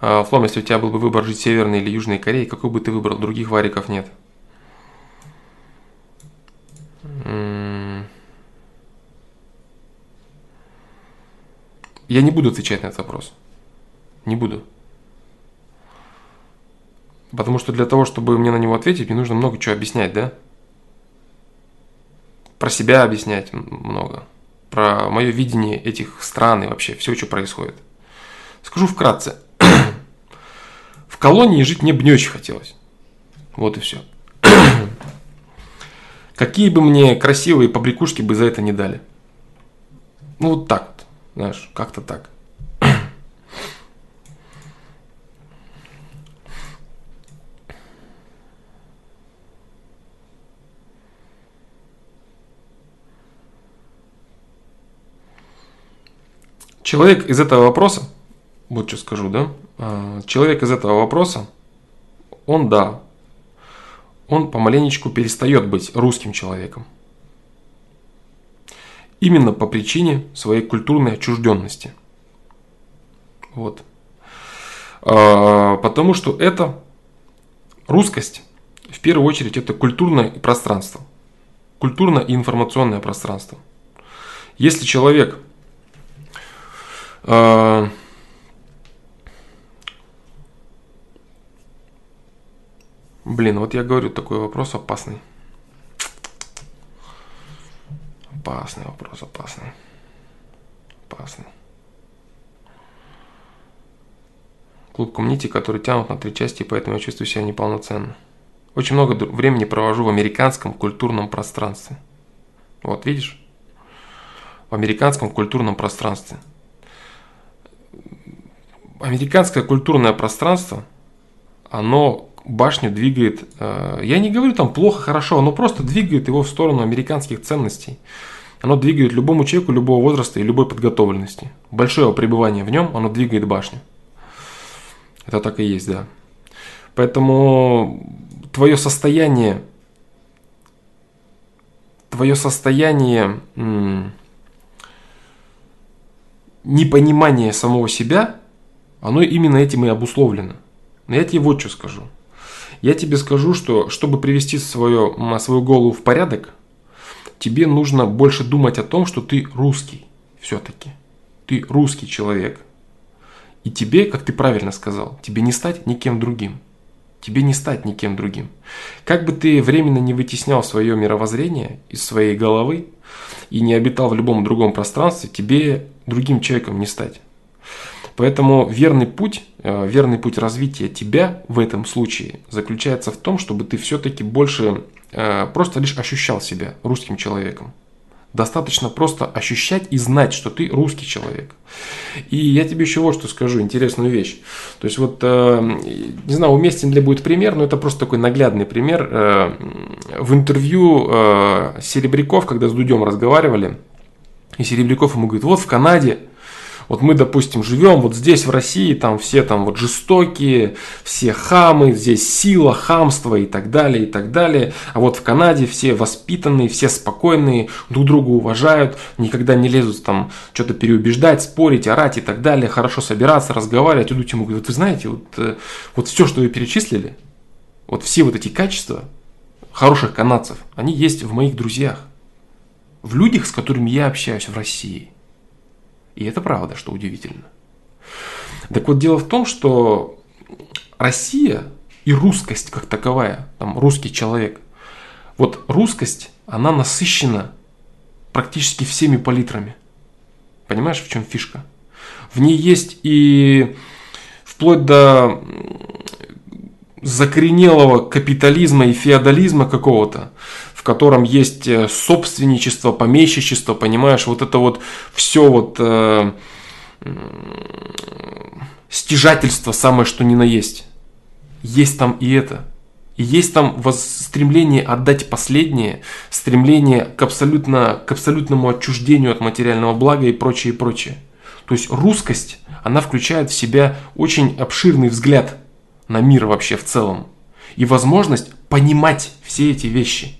A: А, Флом, если у тебя был бы выбор жить в Северной или Южной Корее, какой бы ты выбрал? Других вариков нет. Я не буду отвечать на этот вопрос. Не буду. Потому что для того, чтобы мне на него ответить, мне нужно много чего объяснять, да? Про себя объяснять много. Про мое видение этих стран и вообще все, что происходит. Скажу вкратце. В колонии жить мне бы не очень хотелось. Вот и все. Какие бы мне красивые побрякушки бы за это не дали. Ну вот так вот. Знаешь, как-то так. Человек из этого вопроса, вот что скажу, да, а, человек из этого вопроса, он да, он помаленечку перестает быть русским человеком. Именно по причине своей культурной отчужденности. Вот. А, потому что это русскость, в первую очередь, это культурное пространство. Культурное и информационное пространство. Если человек э, Блин, вот я говорю, такой вопрос опасный. Опасный вопрос, опасный. Опасный. Клуб комьюнити, который тянут на три части, поэтому я чувствую себя неполноценно. Очень много времени провожу в американском культурном пространстве. Вот, видишь? В американском культурном пространстве. Американское культурное пространство, оно башню двигает, э, я не говорю там плохо, хорошо, оно просто двигает его в сторону американских ценностей. Оно двигает любому человеку любого возраста и любой подготовленности. Большое пребывание в нем, оно двигает башню. Это так и есть, да. Поэтому твое состояние, твое состояние непонимания самого себя, оно именно этим и обусловлено. Но я тебе вот что скажу. Я тебе скажу, что чтобы привести свое, свою голову в порядок, тебе нужно больше думать о том, что ты русский все-таки. Ты русский человек. И тебе, как ты правильно сказал, тебе не стать никем другим. Тебе не стать никем другим. Как бы ты временно не вытеснял свое мировоззрение из своей головы и не обитал в любом другом пространстве, тебе другим человеком не стать. Поэтому верный путь, э, верный путь развития тебя в этом случае заключается в том, чтобы ты все-таки больше э, просто лишь ощущал себя русским человеком. Достаточно просто ощущать и знать, что ты русский человек. И я тебе еще вот что скажу, интересную вещь. То есть вот, э, не знаю, уместен ли будет пример, но это просто такой наглядный пример. В интервью Серебряков, когда с Дудем разговаривали, и Серебряков ему говорит, вот в Канаде вот мы, допустим, живем вот здесь, в России, там все там вот жестокие, все хамы, здесь сила, хамство и так далее, и так далее. А вот в Канаде все воспитанные, все спокойные, друг друга уважают, никогда не лезут там что-то переубеждать, спорить, орать и так далее, хорошо собираться, разговаривать. И тут ему говорят, вы знаете, вот, э, вот все, что вы перечислили, вот все вот эти качества хороших канадцев, они есть в моих друзьях, в людях, с которыми я общаюсь в России – и это правда, что удивительно. Так вот, дело в том, что Россия и русскость как таковая, там русский человек, вот русскость, она насыщена практически всеми палитрами. Понимаешь, в чем фишка? В ней есть и вплоть до закоренелого капитализма и феодализма какого-то, в котором есть э, собственничество, помещичество, понимаешь, вот это вот все вот э, стяжательство самое что ни на есть. Есть там и это. И есть там стремление отдать последнее, стремление к, абсолютно, к абсолютному отчуждению от материального блага и прочее, и прочее. То есть русскость, она включает в себя очень обширный взгляд на мир вообще в целом. И возможность понимать все эти вещи –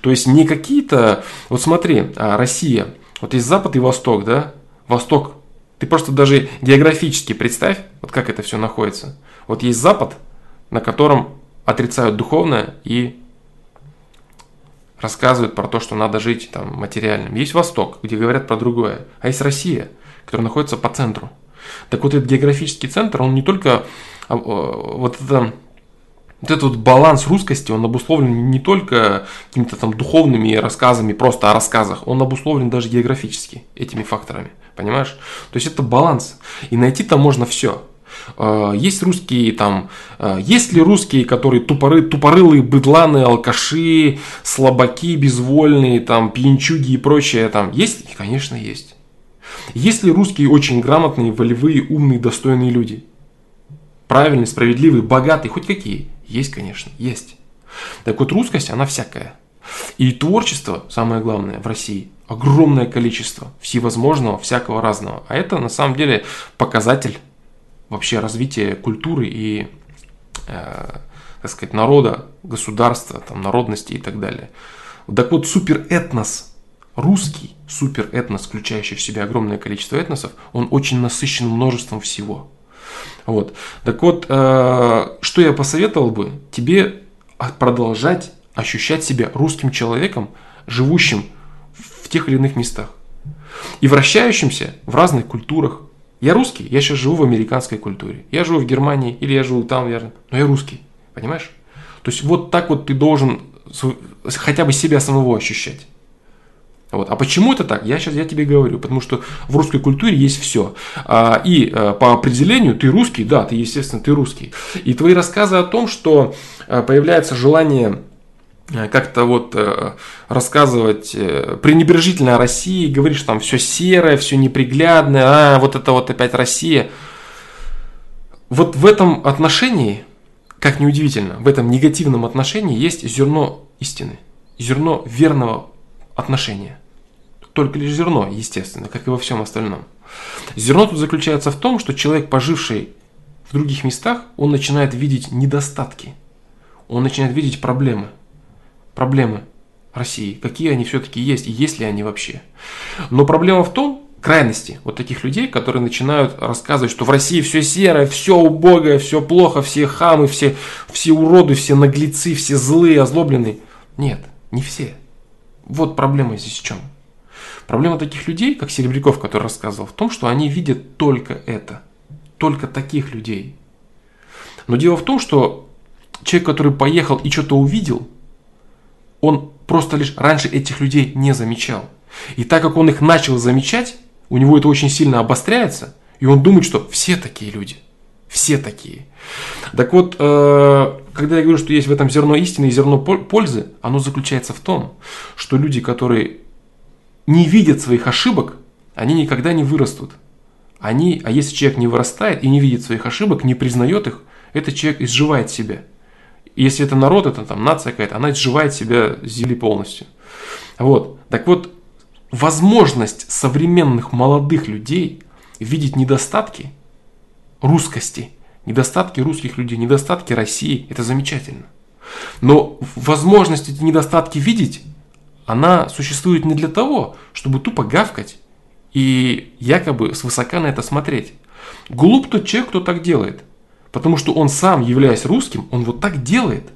A: то есть не какие-то... Вот смотри, а, Россия. Вот есть Запад и Восток, да? Восток. Ты просто даже географически представь, вот как это все находится. Вот есть Запад, на котором отрицают духовное и рассказывают про то, что надо жить там материальным. Есть Восток, где говорят про другое. А есть Россия, которая находится по центру. Так вот этот географический центр, он не только а, вот это вот этот вот баланс русскости, он обусловлен не только какими-то там духовными рассказами, просто о рассказах, он обусловлен даже географически этими факторами, понимаешь? То есть это баланс, и найти там можно все. А, есть русские там, а, есть ли русские, которые тупоры, тупорылые быдланы, алкаши, слабаки, безвольные, там, пьянчуги и прочее там? Есть? Конечно, есть. Есть ли русские очень грамотные, волевые, умные, достойные люди? Правильные, справедливые, богатые, хоть какие? Есть, конечно, есть. Так вот, русскость, она всякая. И творчество, самое главное, в России огромное количество всевозможного, всякого разного. А это на самом деле показатель вообще развития культуры и, э, так сказать, народа, государства, там, народности и так далее. Так вот, суперэтнос, русский суперэтнос, включающий в себя огромное количество этносов, он очень насыщен множеством всего. Вот. Так вот, э, что я посоветовал бы? Тебе продолжать ощущать себя русским человеком, живущим в тех или иных местах. И вращающимся в разных культурах. Я русский, я сейчас живу в американской культуре. Я живу в Германии, или я живу там, верно. Но я русский, понимаешь? То есть вот так вот ты должен хотя бы себя самого ощущать. Вот. А почему это так? Я сейчас я тебе говорю, потому что в русской культуре есть все. А, и а, по определению ты русский, да, ты естественно ты русский. И твои рассказы о том, что а, появляется желание Э, как-то вот э, рассказывать э, пренебрежительно о России, говоришь, там все серое, все неприглядное, а вот это вот опять Россия. Вот в этом отношении, как неудивительно, в этом негативном отношении есть зерно истины, зерно верного отношения. Только лишь зерно, естественно, как и во всем остальном. Зерно тут заключается в том, что человек, поживший в других местах, он начинает видеть недостатки, он начинает видеть проблемы – проблемы России, какие они все-таки есть и есть ли они вообще. Но проблема в том, крайности вот таких людей, которые начинают рассказывать, что в России все серое, все убогое, все плохо, все хамы, все, все уроды, все наглецы, все злые, озлобленные. Нет, не все. Вот проблема здесь в чем. Проблема таких людей, как Серебряков, который рассказывал, в том, что они видят только это. Только таких людей. Но дело в том, что человек, который поехал и что-то увидел, он просто лишь раньше этих людей не замечал. И так как он их начал замечать, у него это очень сильно обостряется, и он думает, что все такие люди. Все такие. Так вот, э, когда я говорю, что есть в этом зерно истины и зерно пользы, оно заключается в том, что люди, которые не видят своих ошибок, они никогда не вырастут. Они, а если человек не вырастает и не видит своих ошибок, не признает их, этот человек изживает себя – если это народ, это там нация какая-то, она изживает себя с земли полностью. Вот. Так вот, возможность современных молодых людей видеть недостатки русскости, недостатки русских людей, недостатки России, это замечательно. Но возможность эти недостатки видеть, она существует не для того, чтобы тупо гавкать и якобы свысока на это смотреть. Глуп тот человек, кто так делает. Потому что он сам, являясь русским, он вот так делает.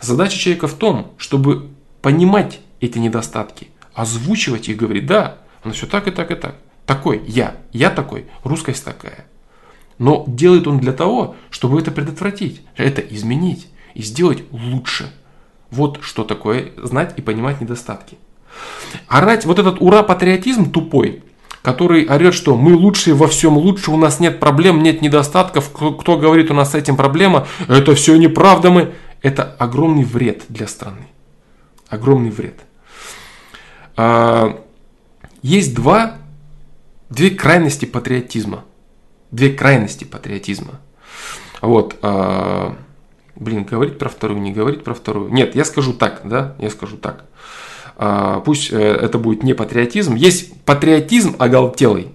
A: Задача человека в том, чтобы понимать эти недостатки, озвучивать их, говорить, да, оно все так и так и так. Такой я, я такой, русскость такая. Но делает он для того, чтобы это предотвратить, это изменить и сделать лучше. Вот что такое знать и понимать недостатки. Орать вот этот ура-патриотизм тупой, который орет, что мы лучшие во всем лучше, у нас нет проблем, нет недостатков, кто, кто говорит, у нас с этим проблема, это все неправда мы. Это огромный вред для страны. Огромный вред. А, есть два, две крайности патриотизма. Две крайности патриотизма. Вот. А, блин, говорить про вторую, не говорить про вторую. Нет, я скажу так, да, я скажу так. А, пусть э, это будет не патриотизм. Есть патриотизм оголтелый.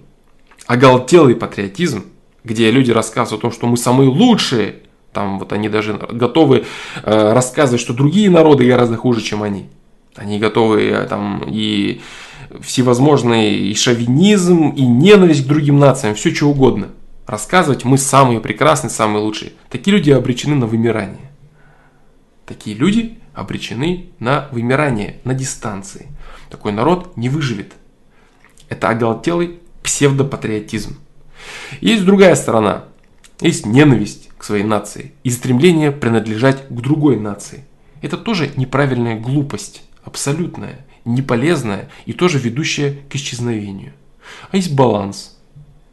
A: Оголтелый патриотизм, где люди рассказывают о том, что мы самые лучшие. Там вот они даже готовы э, рассказывать, что другие народы гораздо хуже, чем они. Они готовы э, там и всевозможный и шовинизм, и ненависть к другим нациям, все что угодно. Рассказывать, мы самые прекрасные, самые лучшие. Такие люди обречены на вымирание. Такие люди обречены на вымирание на дистанции. Такой народ не выживет. Это оголтелый псевдопатриотизм. Есть другая сторона. Есть ненависть к своей нации и стремление принадлежать к другой нации. Это тоже неправильная глупость, абсолютная, неполезная и тоже ведущая к исчезновению. А есть баланс.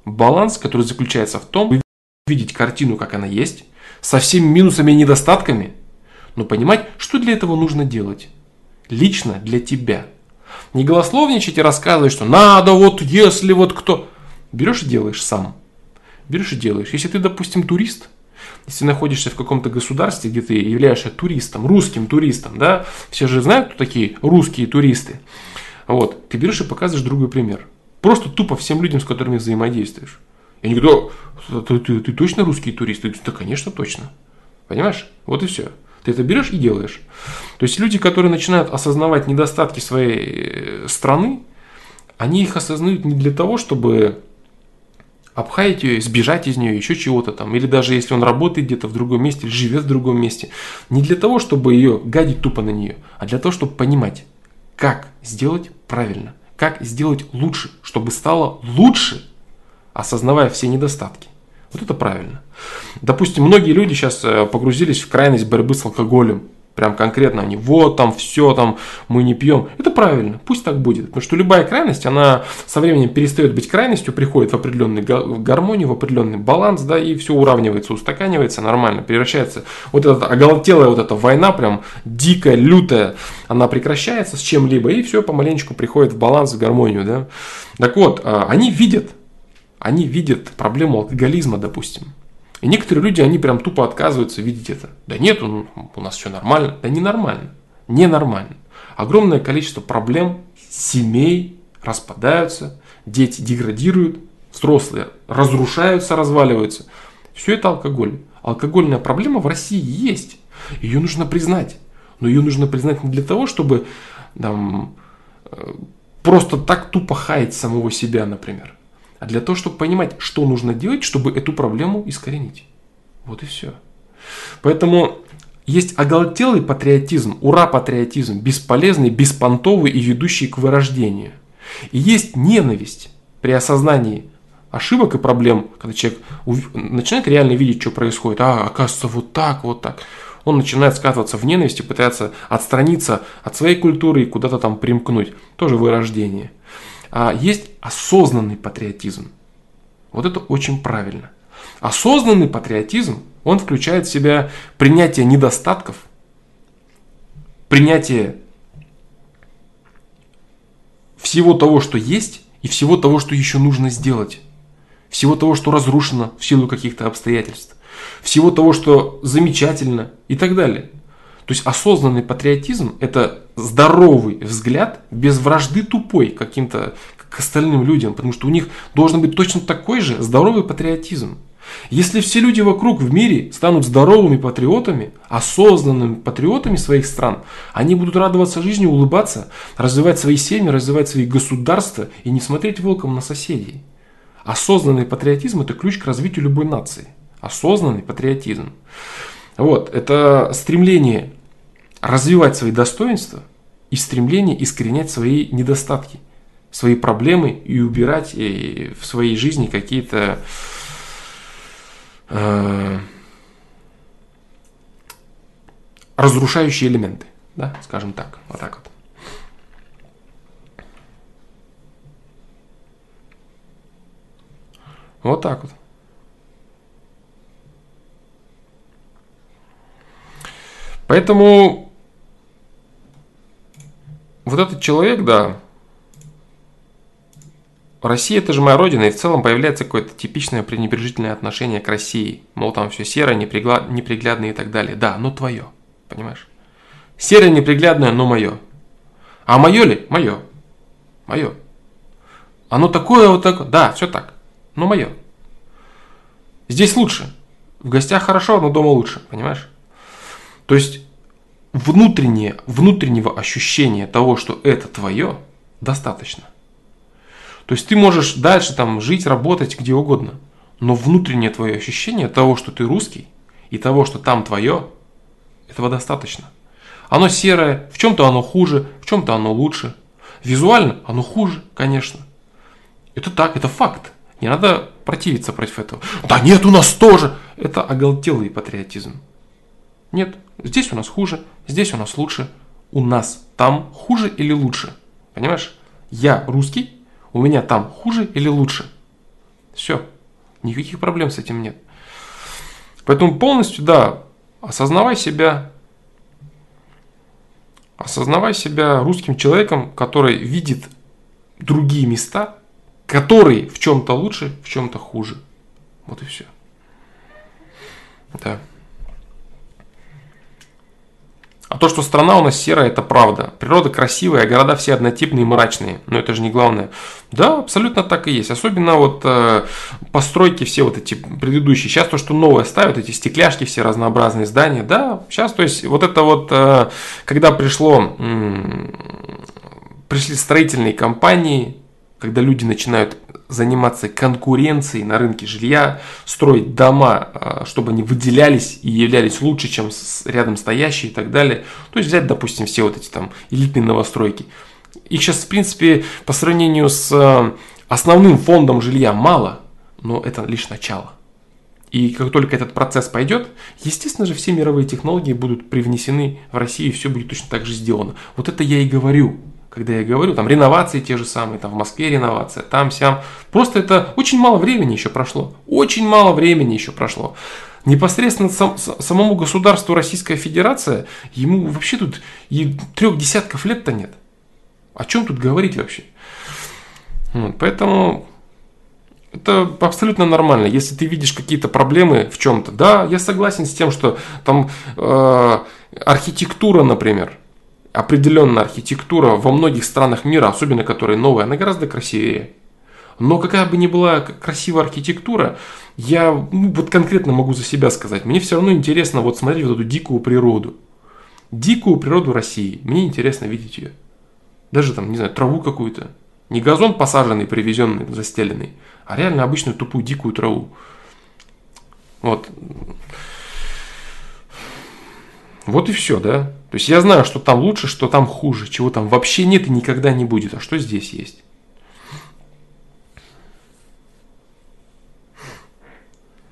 A: Баланс, который заключается в том, видеть картину, как она есть, со всеми минусами и недостатками – но понимать, что для этого нужно делать. Лично для тебя. Не голословничать и рассказывать, что надо вот если вот кто. Берешь и делаешь сам. Берешь и делаешь. Если ты, допустим, турист, Если находишься в каком-то государстве, где ты являешься туристом, русским туристом, да, все же знают, кто такие русские туристы. Вот, ты берешь и показываешь другой пример. Просто тупо всем людям, с которыми взаимодействуешь. И они говорят, ты, ты, ты точно русский турист? Ты говоришь, да, конечно, точно. Понимаешь? Вот и все. Ты это берешь и делаешь. То есть люди, которые начинают осознавать недостатки своей э, страны, они их осознают не для того, чтобы обхаять ее, сбежать из нее, еще чего-то там. Или даже если он работает где-то в другом месте, живет в другом месте. Не для того, чтобы ее гадить тупо на нее, а для того, чтобы понимать, как сделать правильно, как сделать лучше, чтобы стало лучше, осознавая все недостатки. Вот это правильно. Допустим, многие люди сейчас э, погрузились в крайность борьбы с алкоголем. Прям конкретно они, вот там все, там мы не пьем. Это правильно, пусть так будет. Потому что любая крайность, она со временем перестает быть крайностью, приходит в определенный гармонию, в определенный баланс, да, и все уравнивается, устаканивается нормально, превращается. Вот эта оголтелая вот эта война, прям дикая, лютая, она прекращается с чем-либо, и все помаленечку приходит в баланс, в гармонию, да. Так вот, а, они видят, они видят проблему алкоголизма, допустим. И некоторые люди, они прям тупо отказываются видеть это. Да нет, у нас все нормально. Да не нормально. Ненормально. Огромное количество проблем, семей распадаются, дети деградируют, взрослые разрушаются, разваливаются. Все это алкоголь. Алкогольная проблема в России есть. Ее нужно признать. Но ее нужно признать не для того, чтобы там, э, просто так тупо хаять самого себя, например а для того, чтобы понимать, что нужно делать, чтобы эту проблему искоренить. Вот и все. Поэтому есть оголтелый патриотизм, ура-патриотизм, бесполезный, беспонтовый и ведущий к вырождению. И есть ненависть при осознании ошибок и проблем, когда человек начинает реально видеть, что происходит. А, оказывается, вот так, вот так. Он начинает скатываться в ненависть и пытается отстраниться от своей культуры и куда-то там примкнуть. Тоже вырождение есть осознанный патриотизм. Вот это очень правильно. Осознанный патриотизм, он включает в себя принятие недостатков, принятие всего того, что есть, и всего того, что еще нужно сделать. Всего того, что разрушено в силу каких-то обстоятельств. Всего того, что замечательно и так далее. То есть осознанный патриотизм – это здоровый взгляд без вражды тупой каким-то к остальным людям, потому что у них должен быть точно такой же здоровый патриотизм. Если все люди вокруг в мире станут здоровыми патриотами, осознанными патриотами своих стран, они будут радоваться жизни, улыбаться, развивать свои семьи, развивать свои государства и не смотреть волком на соседей. Осознанный патриотизм – это ключ к развитию любой нации. Осознанный патриотизм. Вот, это стремление развивать свои достоинства и стремление искоренять свои недостатки, свои проблемы и убирать э, в своей жизни какие-то э, разрушающие элементы, да, скажем так, вот так вот. Вот так вот. Поэтому вот этот человек, да, Россия это же моя родина, и в целом появляется какое-то типичное пренебрежительное отношение к России. Мол, там все серое, неприглядное и так далее. Да, но твое, понимаешь? Серое, неприглядное, но мое. А мое ли? Мое. Мое. Оно такое вот такое. Да, все так. Но мое. Здесь лучше. В гостях хорошо, но дома лучше, понимаешь? То есть внутреннее, внутреннего ощущения того, что это твое, достаточно. То есть ты можешь дальше там жить, работать где угодно, но внутреннее твое ощущение того, что ты русский, и того, что там твое, этого достаточно. Оно серое, в чем-то оно хуже, в чем-то оно лучше. Визуально оно хуже, конечно. Это так, это факт. Не надо противиться против этого. Да нет, у нас тоже. Это оголтелый патриотизм. Нет, здесь у нас хуже, здесь у нас лучше. У нас там хуже или лучше? Понимаешь? Я русский, у меня там хуже или лучше? Все. Никаких проблем с этим нет. Поэтому полностью, да, осознавай себя, осознавай себя русским человеком, который видит другие места, который в чем-то лучше, в чем-то хуже. Вот и все. Да. А то, что страна у нас серая, это правда. Природа красивая, а города все однотипные и мрачные. Но это же не главное. Да, абсолютно так и есть. Особенно вот э, постройки все вот эти предыдущие. Сейчас то, что новое ставят, эти стекляшки, все разнообразные здания. Да, сейчас, то есть, вот это вот, э, когда пришло, э, пришли строительные компании, когда люди начинают заниматься конкуренцией на рынке жилья, строить дома, а, чтобы они выделялись и являлись лучше, чем рядом стоящие и так далее. То есть взять, допустим, все вот эти там элитные новостройки. Их сейчас, в принципе, по сравнению с а, основным фондом жилья мало, но это лишь начало. И как только этот процесс пойдет, естественно же, все мировые технологии будут привнесены в Россию, и все будет точно так же сделано. Вот это я и говорю когда я говорю, там реновации те же самые, там в Москве реновация, там, сям. Просто это очень мало времени еще прошло. Очень мало времени еще прошло. Непосредственно сам, самому государству Российская Федерация, ему вообще тут и трех десятков лет-то нет. О чем тут говорить вообще? Вот, поэтому это абсолютно нормально. Если ты видишь какие-то проблемы в чем-то, да, я согласен с тем, что там э, архитектура, например, определенная архитектура во многих странах мира, особенно которые новые, она гораздо красивее. Но какая бы ни была красивая архитектура, я ну, вот конкретно могу за себя сказать, мне все равно интересно вот смотреть вот эту дикую природу. Дикую природу России. Мне интересно видеть ее. Даже там, не знаю, траву какую-то. Не газон посаженный, привезенный, застеленный, а реально обычную тупую дикую траву. Вот. Вот и все, да. То есть я знаю, что там лучше, что там хуже, чего там вообще нет и никогда не будет. А что здесь есть?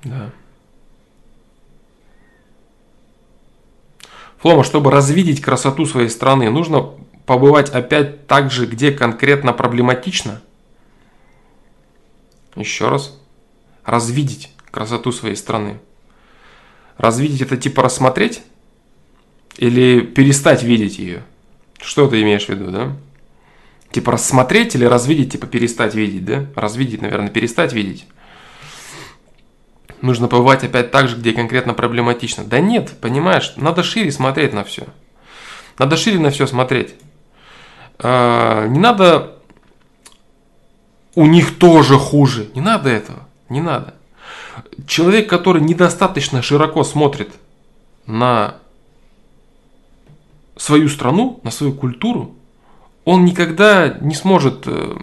A: Да. Флома, чтобы развидеть красоту своей страны, нужно побывать опять так же, где конкретно проблематично? Еще раз. Развидеть красоту своей страны. Развидеть это типа рассмотреть? Или перестать видеть ее? Что ты имеешь в виду, да? Типа рассмотреть или развидеть, типа перестать видеть, да? Развидеть, наверное, перестать видеть. Нужно побывать опять так же, где конкретно проблематично. Да нет, понимаешь, надо шире смотреть на все. Надо шире на все смотреть. А, не надо у них тоже хуже. Не надо этого. Не надо. Человек, который недостаточно широко смотрит на свою страну, на свою культуру, он никогда не сможет... Э,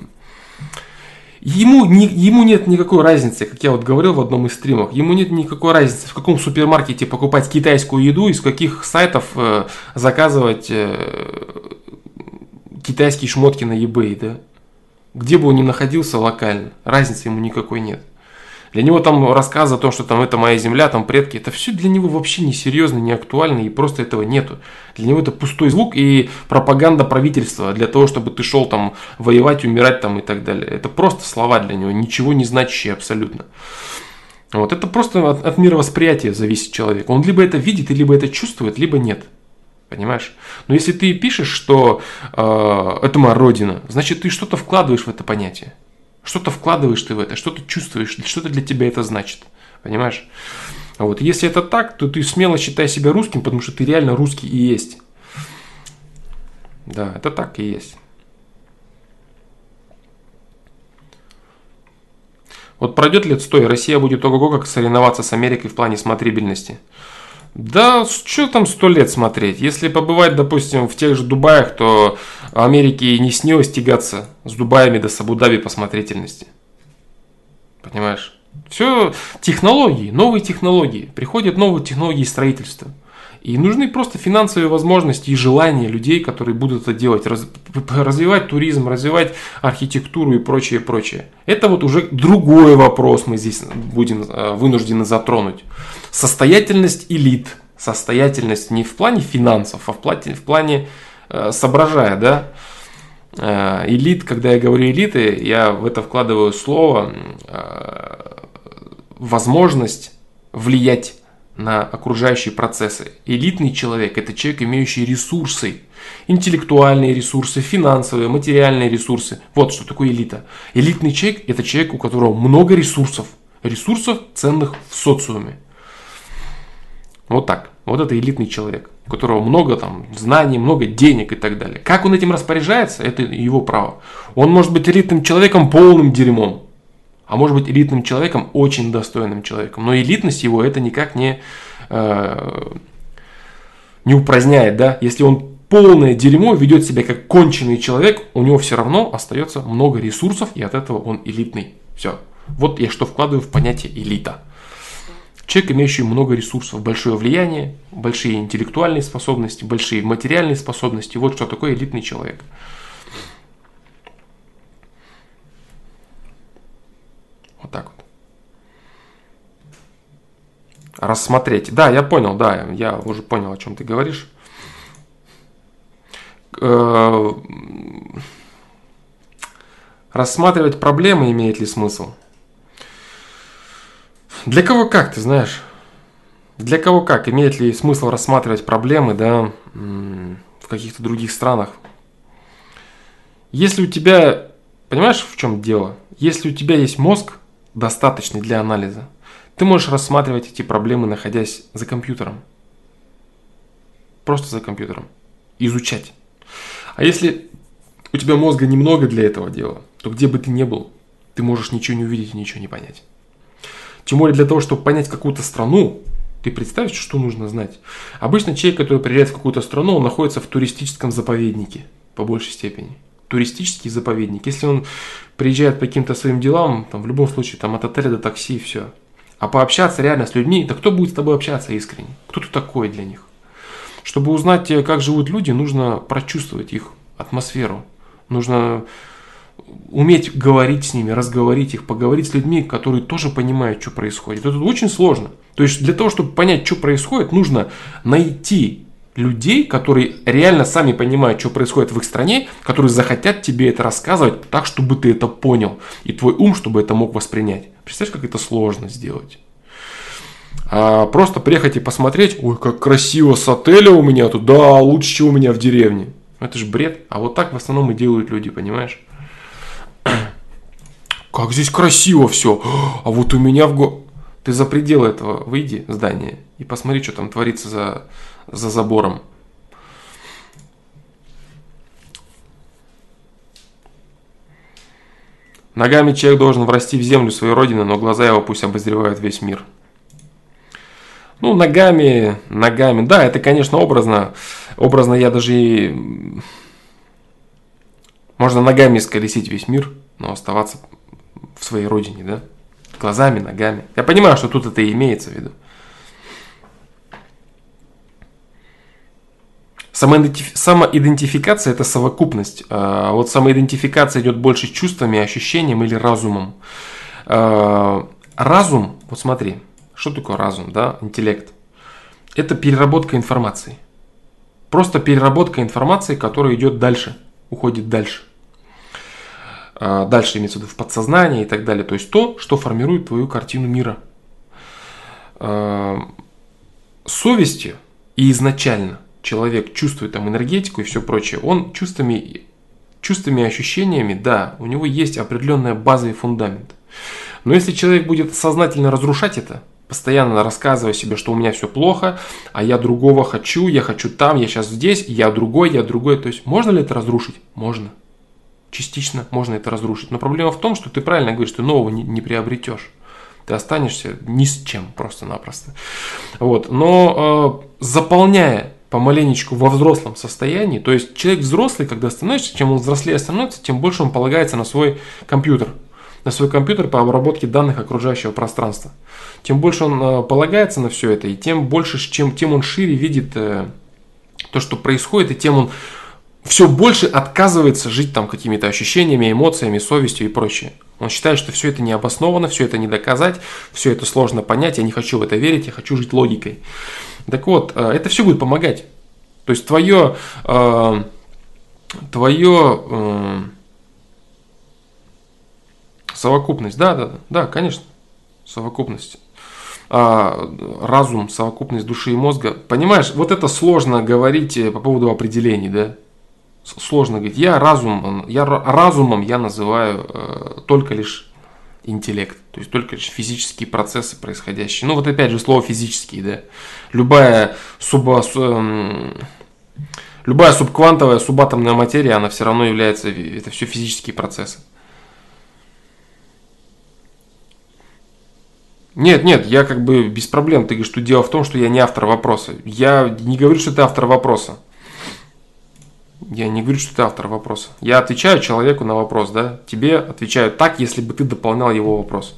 A: ему, не, ему нет никакой разницы, как я вот говорил в одном из стримов, ему нет никакой разницы, в каком супермаркете покупать китайскую еду, из каких сайтов э, заказывать э, китайские шмотки на eBay, да? Где бы он ни находился локально, разницы ему никакой нет. Для него там рассказы о том, что там это моя земля, там предки, это все для него вообще не серьезно, не актуально и просто этого нету. Для него это пустой звук и пропаганда правительства для того, чтобы ты шел там воевать, умирать там и так далее. Это просто слова для него, ничего не значащие абсолютно. Вот это просто от, от мировосприятия зависит человек. Он либо это видит, либо это чувствует, либо нет. Понимаешь? Но если ты пишешь, что э, это моя родина, значит ты что-то вкладываешь в это понятие. Что-то вкладываешь ты в это, что-то чувствуешь, что-то для тебя это значит. Понимаешь? Вот если это так, то ты смело считай себя русским, потому что ты реально русский и есть. Да, это так и есть. Вот пройдет лет сто, и Россия будет ого-го как соревноваться с Америкой в плане смотрибельности. Да, что там сто лет смотреть? Если побывать, допустим, в тех же Дубаях, то Америке не снилось тягаться с Дубаями до Сабудаби по смотрительности. Понимаешь? Все технологии, новые технологии. Приходят новые технологии строительства. И нужны просто финансовые возможности и желания людей, которые будут это делать, раз, развивать туризм, развивать архитектуру и прочее, прочее. Это вот уже другой вопрос мы здесь будем э, вынуждены затронуть. Состоятельность элит. Состоятельность не в плане финансов, а в плане, в плане э, соображая, да. Э, элит, когда я говорю элиты, я в это вкладываю слово э, возможность влиять на окружающие процессы. Элитный человек – это человек, имеющий ресурсы, интеллектуальные ресурсы, финансовые, материальные ресурсы. Вот что такое элита. Элитный человек – это человек, у которого много ресурсов, ресурсов ценных в социуме. Вот так. Вот это элитный человек, у которого много там знаний, много денег и так далее. Как он этим распоряжается, это его право. Он может быть элитным человеком полным дерьмом, а может быть элитным человеком очень достойным человеком. Но элитность его это никак не, э, не упраздняет, да. Если он полное дерьмо, ведет себя как конченый человек, у него все равно остается много ресурсов, и от этого он элитный. Все. Вот я что вкладываю в понятие элита. Человек, имеющий много ресурсов, большое влияние, большие интеллектуальные способности, большие материальные способности. Вот что такое элитный человек. Вот так вот. Рассмотреть. Да, я понял, да, я уже понял, о чем ты говоришь. Э, рассматривать проблемы имеет ли смысл? Для кого как, ты знаешь? Для кого как? Имеет ли смысл рассматривать проблемы, да, в каких-то других странах? Если у тебя, понимаешь, в чем дело? Если у тебя есть мозг, достаточный для анализа, ты можешь рассматривать эти проблемы, находясь за компьютером. Просто за компьютером. Изучать. А если у тебя мозга немного для этого дела, то где бы ты ни был, ты можешь ничего не увидеть и ничего не понять. Тем более для того, чтобы понять какую-то страну, ты представишь, что нужно знать? Обычно человек, который приезжает в какую-то страну, он находится в туристическом заповеднике, по большей степени. Туристический заповедник. Если он приезжает по каким-то своим делам, там, в любом случае, там, от отеля до такси, и все. А пообщаться реально с людьми, да кто будет с тобой общаться искренне? Кто ты такой для них? Чтобы узнать, э, как живут люди, нужно прочувствовать их атмосферу. Нужно уметь говорить с ними, разговорить их, поговорить с людьми, которые тоже понимают, что происходит. Это очень сложно. То есть для того, чтобы понять, что происходит, нужно найти людей, которые реально сами понимают, что происходит в их стране, которые захотят тебе это рассказывать так, чтобы ты это понял. И твой ум, чтобы это мог воспринять. Представляешь, как это сложно сделать? А просто приехать и посмотреть, ой, как красиво с отеля у меня тут, да, лучше, чем у меня в деревне. Это же бред. А вот так в основном и делают люди, понимаешь? Как здесь красиво все. А вот у меня в го... Ты за пределы этого выйди, здания, и посмотри, что там творится за, за забором. Ногами человек должен врасти в землю своей родины, но глаза его пусть обозревают весь мир. Ну, ногами, ногами. Да, это, конечно, образно. Образно я даже и... Можно ногами сколесить весь мир, но оставаться в своей родине, да? Глазами, ногами. Я понимаю, что тут это и имеется в виду. Самоидентификация – это совокупность. А вот самоидентификация идет больше чувствами, ощущением или разумом. А, разум, вот смотри, что такое разум, да, интеллект? Это переработка информации. Просто переработка информации, которая идет дальше, уходит дальше. А, дальше имеется в виду в подсознание и так далее. То есть то, что формирует твою картину мира. А, совестью и изначально человек чувствует там энергетику и все прочее, он чувствами, чувствами и ощущениями, да, у него есть определенный базовый фундамент. Но если человек будет сознательно разрушать это, постоянно рассказывая себе, что у меня все плохо, а я другого хочу, я хочу там, я сейчас здесь, я другой, я другой. То есть можно ли это разрушить? Можно. Частично можно это разрушить. Но проблема в том, что ты правильно говоришь, что нового не, не приобретешь. Ты останешься ни с чем просто-напросто. Вот. Но э, заполняя помаленечку во взрослом состоянии, то есть человек взрослый, когда становится, чем он взрослее становится, тем больше он полагается на свой компьютер на свой компьютер по обработке данных окружающего пространства. Тем больше он э, полагается на все это, и тем больше, чем, тем он шире видит э, то, что происходит, и тем он все больше отказывается жить там какими-то ощущениями, эмоциями, совестью и прочее. Он считает, что все это не обосновано, все это не доказать, все это сложно понять, я не хочу в это верить, я хочу жить логикой. Так вот, э, это все будет помогать. То есть твое, твое Совокупность, да, да, да, конечно, совокупность. А, разум, совокупность души и мозга. Понимаешь, вот это сложно говорить э, по поводу определений, да? Сложно говорить. Я разум, я разумом я называю э, только лишь интеллект, то есть только физические процессы происходящие. Ну вот опять же слово физические, да. Любая суба, эм, любая субквантовая, субатомная материя, она все равно является, это все физические процессы. Нет, нет, я как бы без проблем. Ты говоришь, что дело в том, что я не автор вопроса. Я не говорю, что ты автор вопроса. Я не говорю, что ты автор вопроса. Я отвечаю человеку на вопрос, да? Тебе отвечаю так, если бы ты дополнял его вопрос.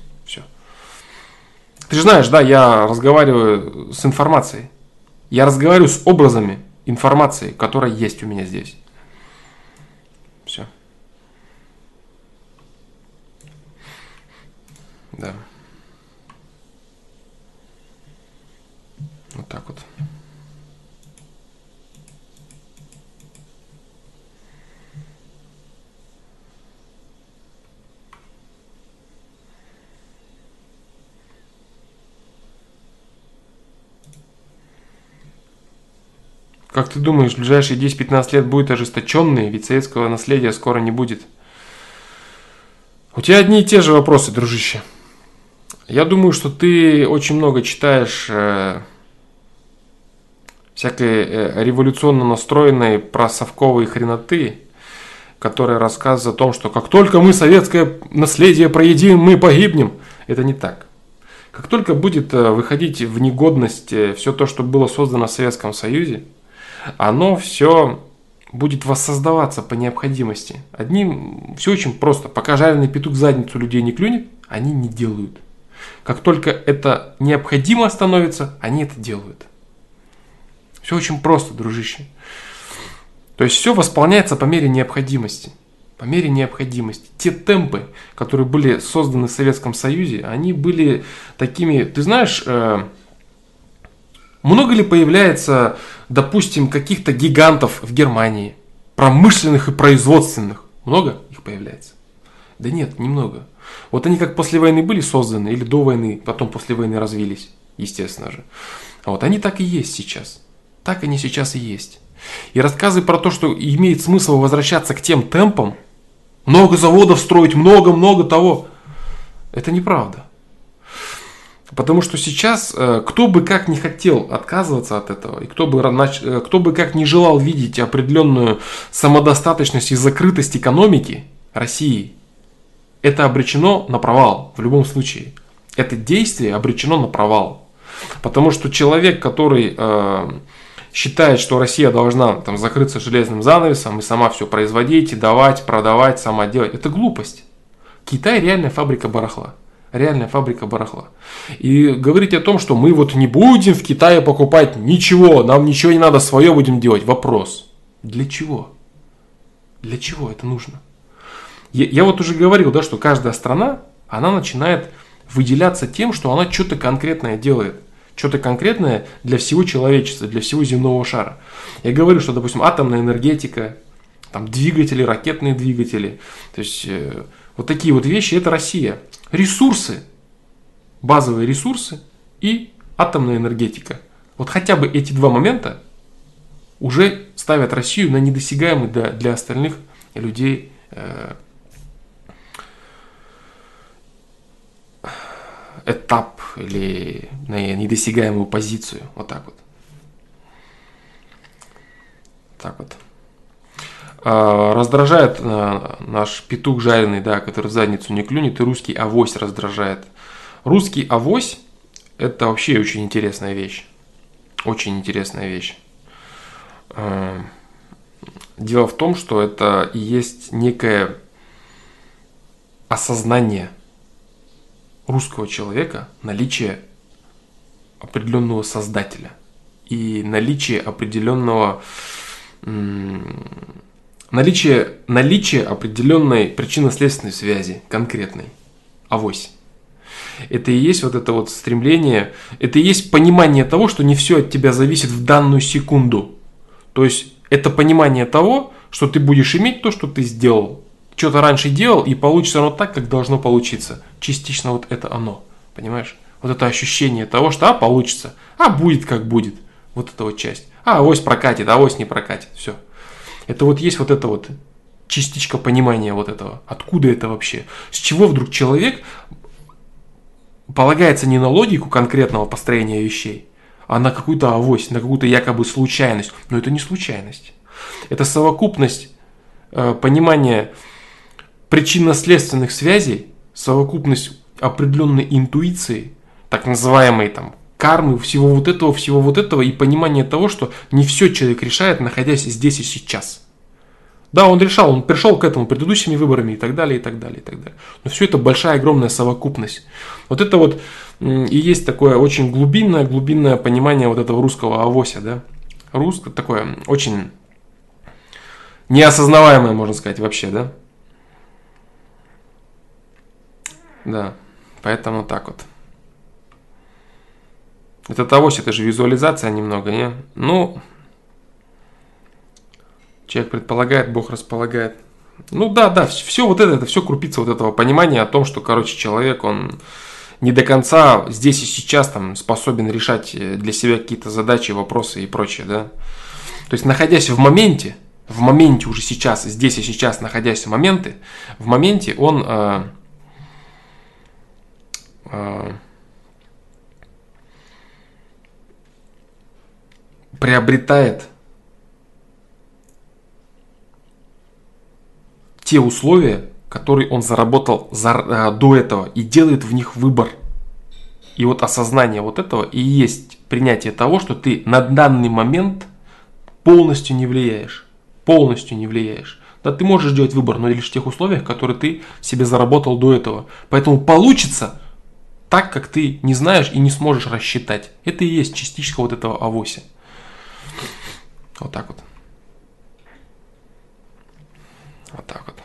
A: Ты же знаешь, да, я разговариваю с информацией. Я разговариваю с образами информации, которая есть у меня здесь. Все. Да. Вот так вот. Как ты думаешь, в ближайшие 10-15 лет будет ожесточенный, ведь советского наследия скоро не будет? У тебя одни и те же вопросы, дружище. Я думаю, что ты очень много читаешь э, всякой э, революционно настроенной про совковые хреноты, которые рассказывают о том, что как только мы советское наследие проедим, мы погибнем. Это не так. Как только будет э, выходить в негодность э, все то, что было создано в Советском Союзе, оно все будет воссоздаваться по необходимости. Одним все очень просто. Пока жареный петух задницу людей не клюнет, они не делают. Как только это необходимо становится, они это делают. Все очень просто, дружище. То есть все восполняется по мере необходимости. По мере необходимости. Те темпы, которые были созданы в Советском Союзе, они были такими, ты знаешь, э, много ли появляется, допустим, каких-то гигантов в Германии, промышленных и производственных? Много их появляется? Да нет, немного. Вот они как после войны были созданы, или до войны, потом после войны развились, естественно же. А вот они так и есть сейчас. Так они сейчас и есть. И рассказы про то, что имеет смысл возвращаться к тем темпам, много заводов строить, много-много того, это неправда. Потому что сейчас э, кто бы как не хотел отказываться от этого, и кто бы, э, кто бы как не желал видеть определенную самодостаточность и закрытость экономики России, это обречено на провал в любом случае. Это действие обречено на провал. Потому что человек, который э, считает, что Россия должна там, закрыться железным занавесом и сама все производить, и давать, продавать, сама делать, это глупость. Китай реальная фабрика барахла реальная фабрика барахла. И говорить о том, что мы вот не будем в Китае покупать ничего, нам ничего не надо, свое будем делать. Вопрос. Для чего? Для чего это нужно? Я, я вот уже говорил, да, что каждая страна, она начинает выделяться тем, что она что-то конкретное делает. Что-то конкретное для всего человечества, для всего земного шара. Я говорю, что, допустим, атомная энергетика, там двигатели, ракетные двигатели, то есть э, вот такие вот вещи, это Россия ресурсы, базовые ресурсы и атомная энергетика. Вот хотя бы эти два момента уже ставят Россию на недосягаемый для, для остальных людей э, этап или на недосягаемую позицию. Вот так вот. Так вот. А, раздражает а, наш петух жареный, да, который в задницу не клюнет, и русский авось раздражает. Русский авось – это вообще очень интересная вещь. Очень интересная вещь. А, дело в том, что это и есть некое осознание русского человека, наличие определенного создателя и наличие определенного Наличие, наличие определенной причинно-следственной связи, конкретной, авось. Это и есть вот это вот стремление, это и есть понимание того, что не все от тебя зависит в данную секунду. То есть это понимание того, что ты будешь иметь то, что ты сделал. Что-то раньше делал, и получится оно так, как должно получиться. Частично вот это оно. Понимаешь? Вот это ощущение того, что а, получится, а будет как будет. Вот эта вот часть. А, авось прокатит, а авось не прокатит. Все. Это вот есть вот это вот частичка понимания вот этого. Откуда это вообще? С чего вдруг человек полагается не на логику конкретного построения вещей, а на какую-то авось, на какую-то якобы случайность. Но это не случайность. Это совокупность э, понимания причинно-следственных связей, совокупность определенной интуиции, так называемой там кармы, всего вот этого, всего вот этого и понимание того, что не все человек решает, находясь здесь и сейчас. Да, он решал, он пришел к этому предыдущими выборами и так далее, и так далее, и так далее. Но все это большая, огромная совокупность. Вот это вот и есть такое очень глубинное, глубинное понимание вот этого русского авося, да. Русское такое очень неосознаваемое, можно сказать, вообще, да. Да, поэтому так вот. Это авось, это же визуализация немного, не? Ну, Человек предполагает, Бог располагает. Ну да, да, все вот это, это все крупица вот этого понимания о том, что, короче, человек, он не до конца здесь и сейчас там способен решать э, для себя какие-то задачи, вопросы и прочее, да. То есть, находясь в моменте, в моменте уже сейчас, здесь и сейчас, находясь в моменте, в моменте он э, э, приобретает те условия, которые он заработал за, а, до этого и делает в них выбор. И вот осознание вот этого и есть принятие того, что ты на данный момент полностью не влияешь. Полностью не влияешь. Да, ты можешь делать выбор, но лишь в тех условиях, которые ты себе заработал до этого. Поэтому получится так, как ты не знаешь и не сможешь рассчитать. Это и есть частичка вот этого авося. Вот так вот. Вот так вот.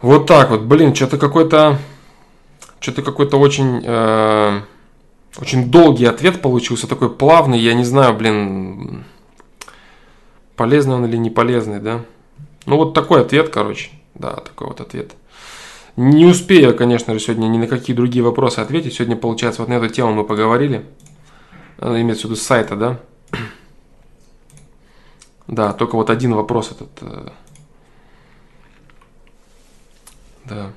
A: Вот так вот, блин, что-то какой-то, что-то какой-то очень, э, очень долгий ответ получился, такой плавный, я не знаю, блин, полезный он или не полезный, да? Ну вот такой ответ, короче, да, такой вот ответ. Не успею, конечно же, сегодня ни на какие другие вопросы ответить. Сегодня, получается, вот на эту тему мы поговорили. Надо иметь в виду с сайта, да? Да, только вот один вопрос этот э, да.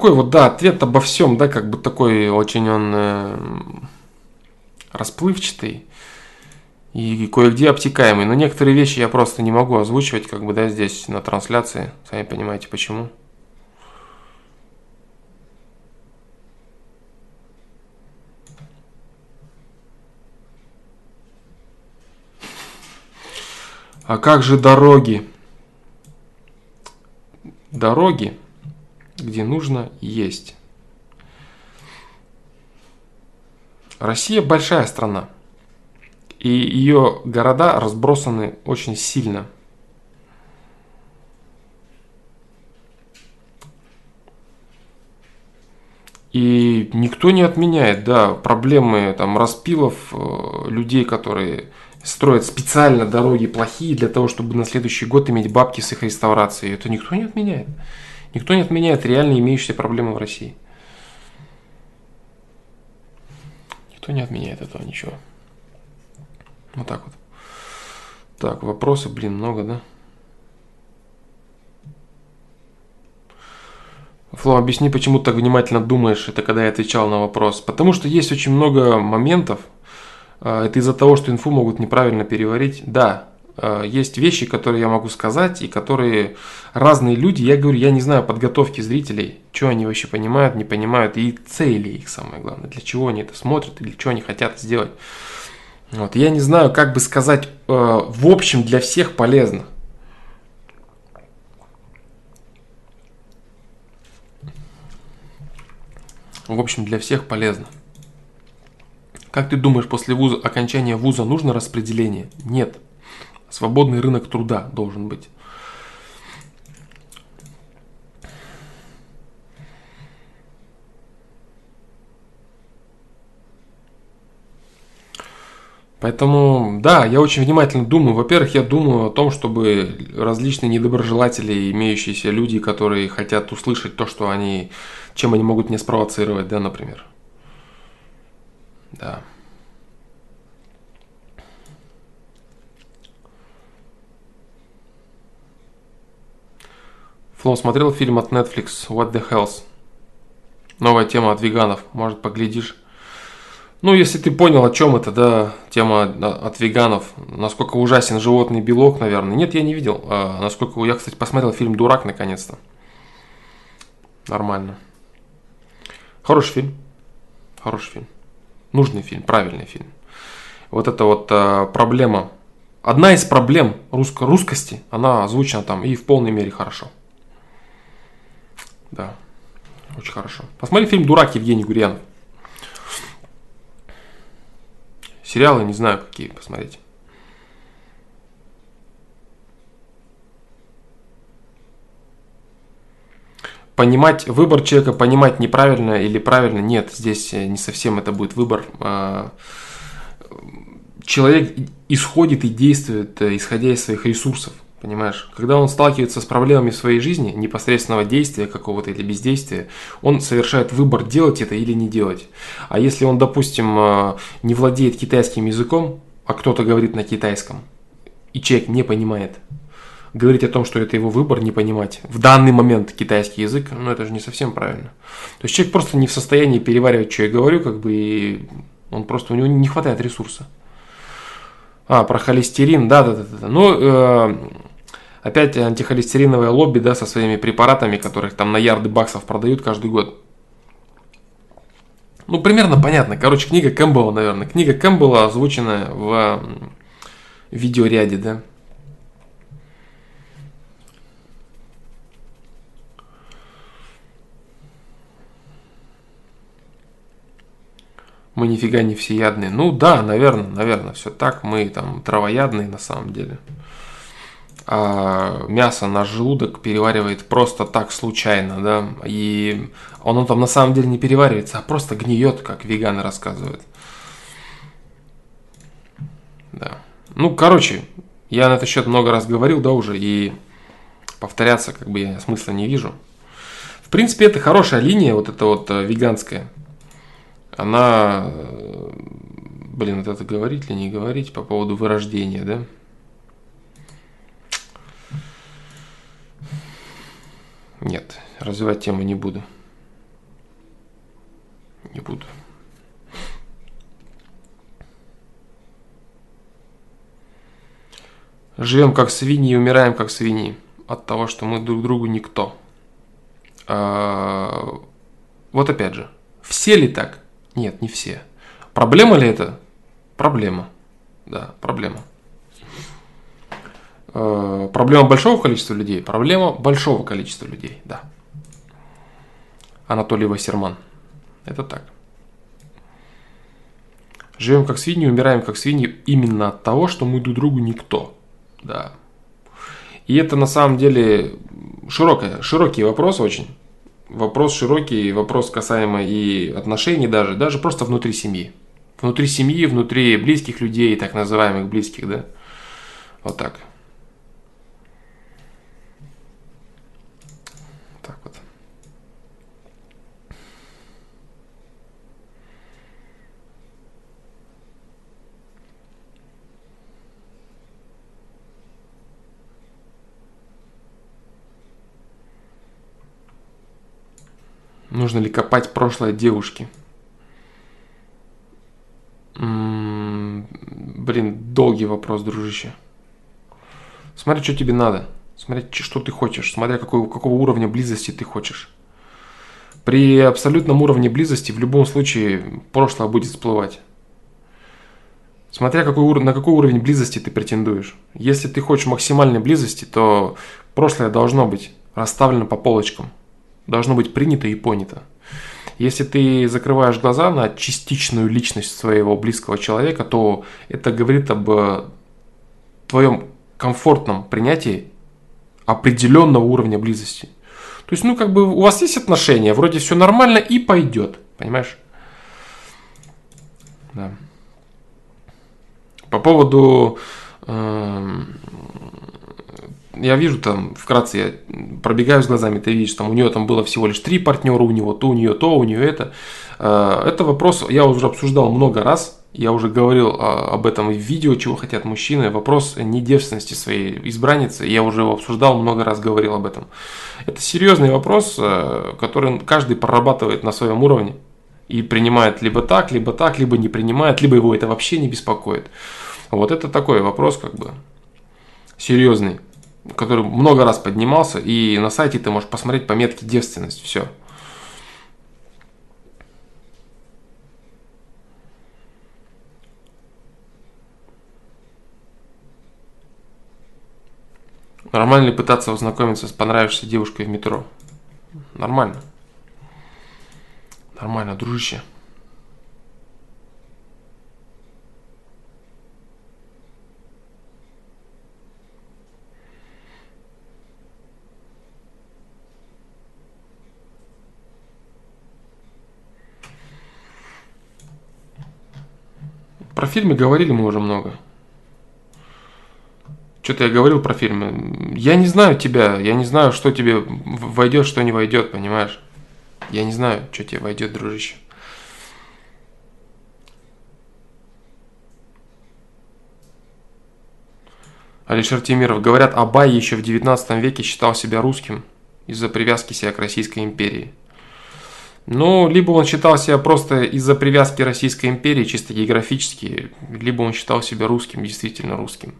A: Такой вот, да, ответ обо всем, да, как бы такой очень он э, расплывчатый и кое-где обтекаемый. Но некоторые вещи я просто не могу озвучивать, как бы, да, здесь на трансляции. Сами понимаете, почему. А как же дороги? Дороги, где нужно есть. Россия большая страна, и ее города разбросаны очень сильно. И никто не отменяет, да, проблемы там распилов, э, людей, которые строят специально дороги плохие для того, чтобы на следующий год иметь бабки с их реставрацией. Это никто не отменяет. Никто не отменяет реально имеющиеся проблемы в России. Никто не отменяет этого ничего. Вот так вот. Так, вопросы, блин, много, да? Фло, объясни, почему ты так внимательно думаешь, это когда я отвечал на вопрос. Потому что есть очень много моментов, а, это из-за того, что инфу могут неправильно переварить. Да, есть вещи, которые я могу сказать, и которые разные люди, я говорю, я не знаю подготовки зрителей, что они вообще понимают, не понимают, и цели их самое главное, для чего они это смотрят, или что они хотят сделать. Вот, я не знаю, как бы сказать, э, в общем, для всех полезно. В общем, для всех полезно. Как ты думаешь, после вуза, окончания вуза нужно распределение? Нет. Свободный рынок труда должен быть. Поэтому, да, я очень внимательно думаю. Во-первых, я думаю о том, чтобы различные недоброжелатели, имеющиеся люди, которые хотят услышать то, что они, чем они могут меня спровоцировать, да, например. Да. Флоу смотрел фильм от Netflix What the Hells. Новая тема от веганов. Может, поглядишь. Ну, если ты понял, о чем это, да, тема от веганов, насколько ужасен животный белок, наверное. Нет, я не видел. А, насколько я, кстати, посмотрел фильм Дурак наконец-то. Нормально. Хороший фильм. Хороший фильм. Нужный фильм, правильный фильм. Вот это вот а, проблема. Одна из проблем русско русскости, она озвучена там и в полной мере хорошо. Да, очень хорошо. Посмотри фильм «Дурак» Евгений Гурьянов. Сериалы не знаю, какие посмотреть. Понимать, выбор человека понимать неправильно или правильно, нет, здесь не совсем это будет выбор. А, человек исходит и действует, э, исходя из своих ресурсов. Понимаешь, когда он сталкивается с проблемами в своей жизни, непосредственного действия какого-то или бездействия, он совершает выбор, делать это или не делать. А если он, допустим, э, не владеет китайским языком, а кто-то говорит на китайском, и человек не понимает, говорить о том, что это его выбор, не понимать в данный момент китайский язык, ну это же не совсем правильно. То есть человек просто не в состоянии переваривать, что я говорю, как бы, и он просто, у него не хватает ресурса. А, про холестерин, да, да, да, да. Ну, э, Опять антихолестериновое лобби, да, со своими препаратами, которых там на ярды баксов продают каждый год. Ну, примерно понятно. Короче, книга Кэмпбелла, наверное. Книга Кэмпбелла озвученная в видеоряде, да. Мы нифига не всеядные. Ну да, наверное, наверное, все так. Мы там травоядные на самом деле а, мясо на желудок переваривает просто так случайно, да, и оно там на самом деле не переваривается, а просто гниет, как веганы рассказывают. Да. Ну, короче, я на этот счет много раз говорил, да, уже, и повторяться как бы я смысла не вижу. В принципе, это хорошая линия, вот эта вот э, веганская. Она, э, блин, вот это говорить или не говорить по поводу вырождения, да? Нет, развивать тему не буду. Не буду. Живем как свиньи и умираем как свиньи от того, что мы друг другу никто. А, вот опять же, все ли так? Нет, не все. Проблема ли это? Проблема. Да, проблема. Э, проблема большого количества людей, проблема большого количества людей, да. Анатолий Вассерман. Это так. Живем как свиньи, умираем как свиньи именно от того, что мы друг другу никто. Да. И это на самом деле широкое, широкий вопрос очень. Вопрос широкий, вопрос касаемо и отношений даже, даже просто внутри семьи. Внутри семьи, внутри близких людей, так называемых близких, да. Вот так. Нужно ли копать прошлое девушки? Блин, долгий вопрос, дружище. Смотри, что тебе надо. Смотри, что ты хочешь. Смотря какой, какого уровня близости ты хочешь. При абсолютном уровне близости в любом случае прошлое будет всплывать. Смотря какой, на какой уровень близости ты претендуешь. Если ты хочешь максимальной близости, то прошлое должно быть расставлено по полочкам должно быть принято и понято. Если ты закрываешь глаза на частичную личность своего близкого человека, то это говорит об э, твоем комфортном принятии определенного уровня близости. То есть, ну, как бы у вас есть отношения, вроде все нормально и пойдет, понимаешь? Да. По поводу эм, я вижу там, вкратце я пробегаю с глазами, ты видишь, там у нее там было всего лишь три партнера, у него то, у нее то, у нее это. Э, это вопрос я уже обсуждал много раз, я уже говорил а, об этом в видео, чего хотят мужчины. Вопрос не девственности своей избранницы, я уже его обсуждал, много раз говорил об этом. Это серьезный вопрос, э, который каждый прорабатывает на своем уровне и принимает либо так, либо так, либо не принимает, либо его это вообще не беспокоит. Вот это такой вопрос как бы серьезный который много раз поднимался, и на сайте ты можешь посмотреть пометки девственность, все. Нормально ли пытаться познакомиться с понравившейся девушкой в метро? Нормально. Нормально, дружище. Про фильмы говорили мы уже много. Что-то я говорил про фильмы. Я не знаю тебя, я не знаю, что тебе войдет, что не войдет, понимаешь? Я не знаю, что тебе войдет, дружище. Алишер Тимиров. Говорят, Абай еще в 19 веке считал себя русским из-за привязки себя к Российской империи. Ну, либо он считал себя просто из-за привязки Российской империи, чисто географически, либо он считал себя русским, действительно русским.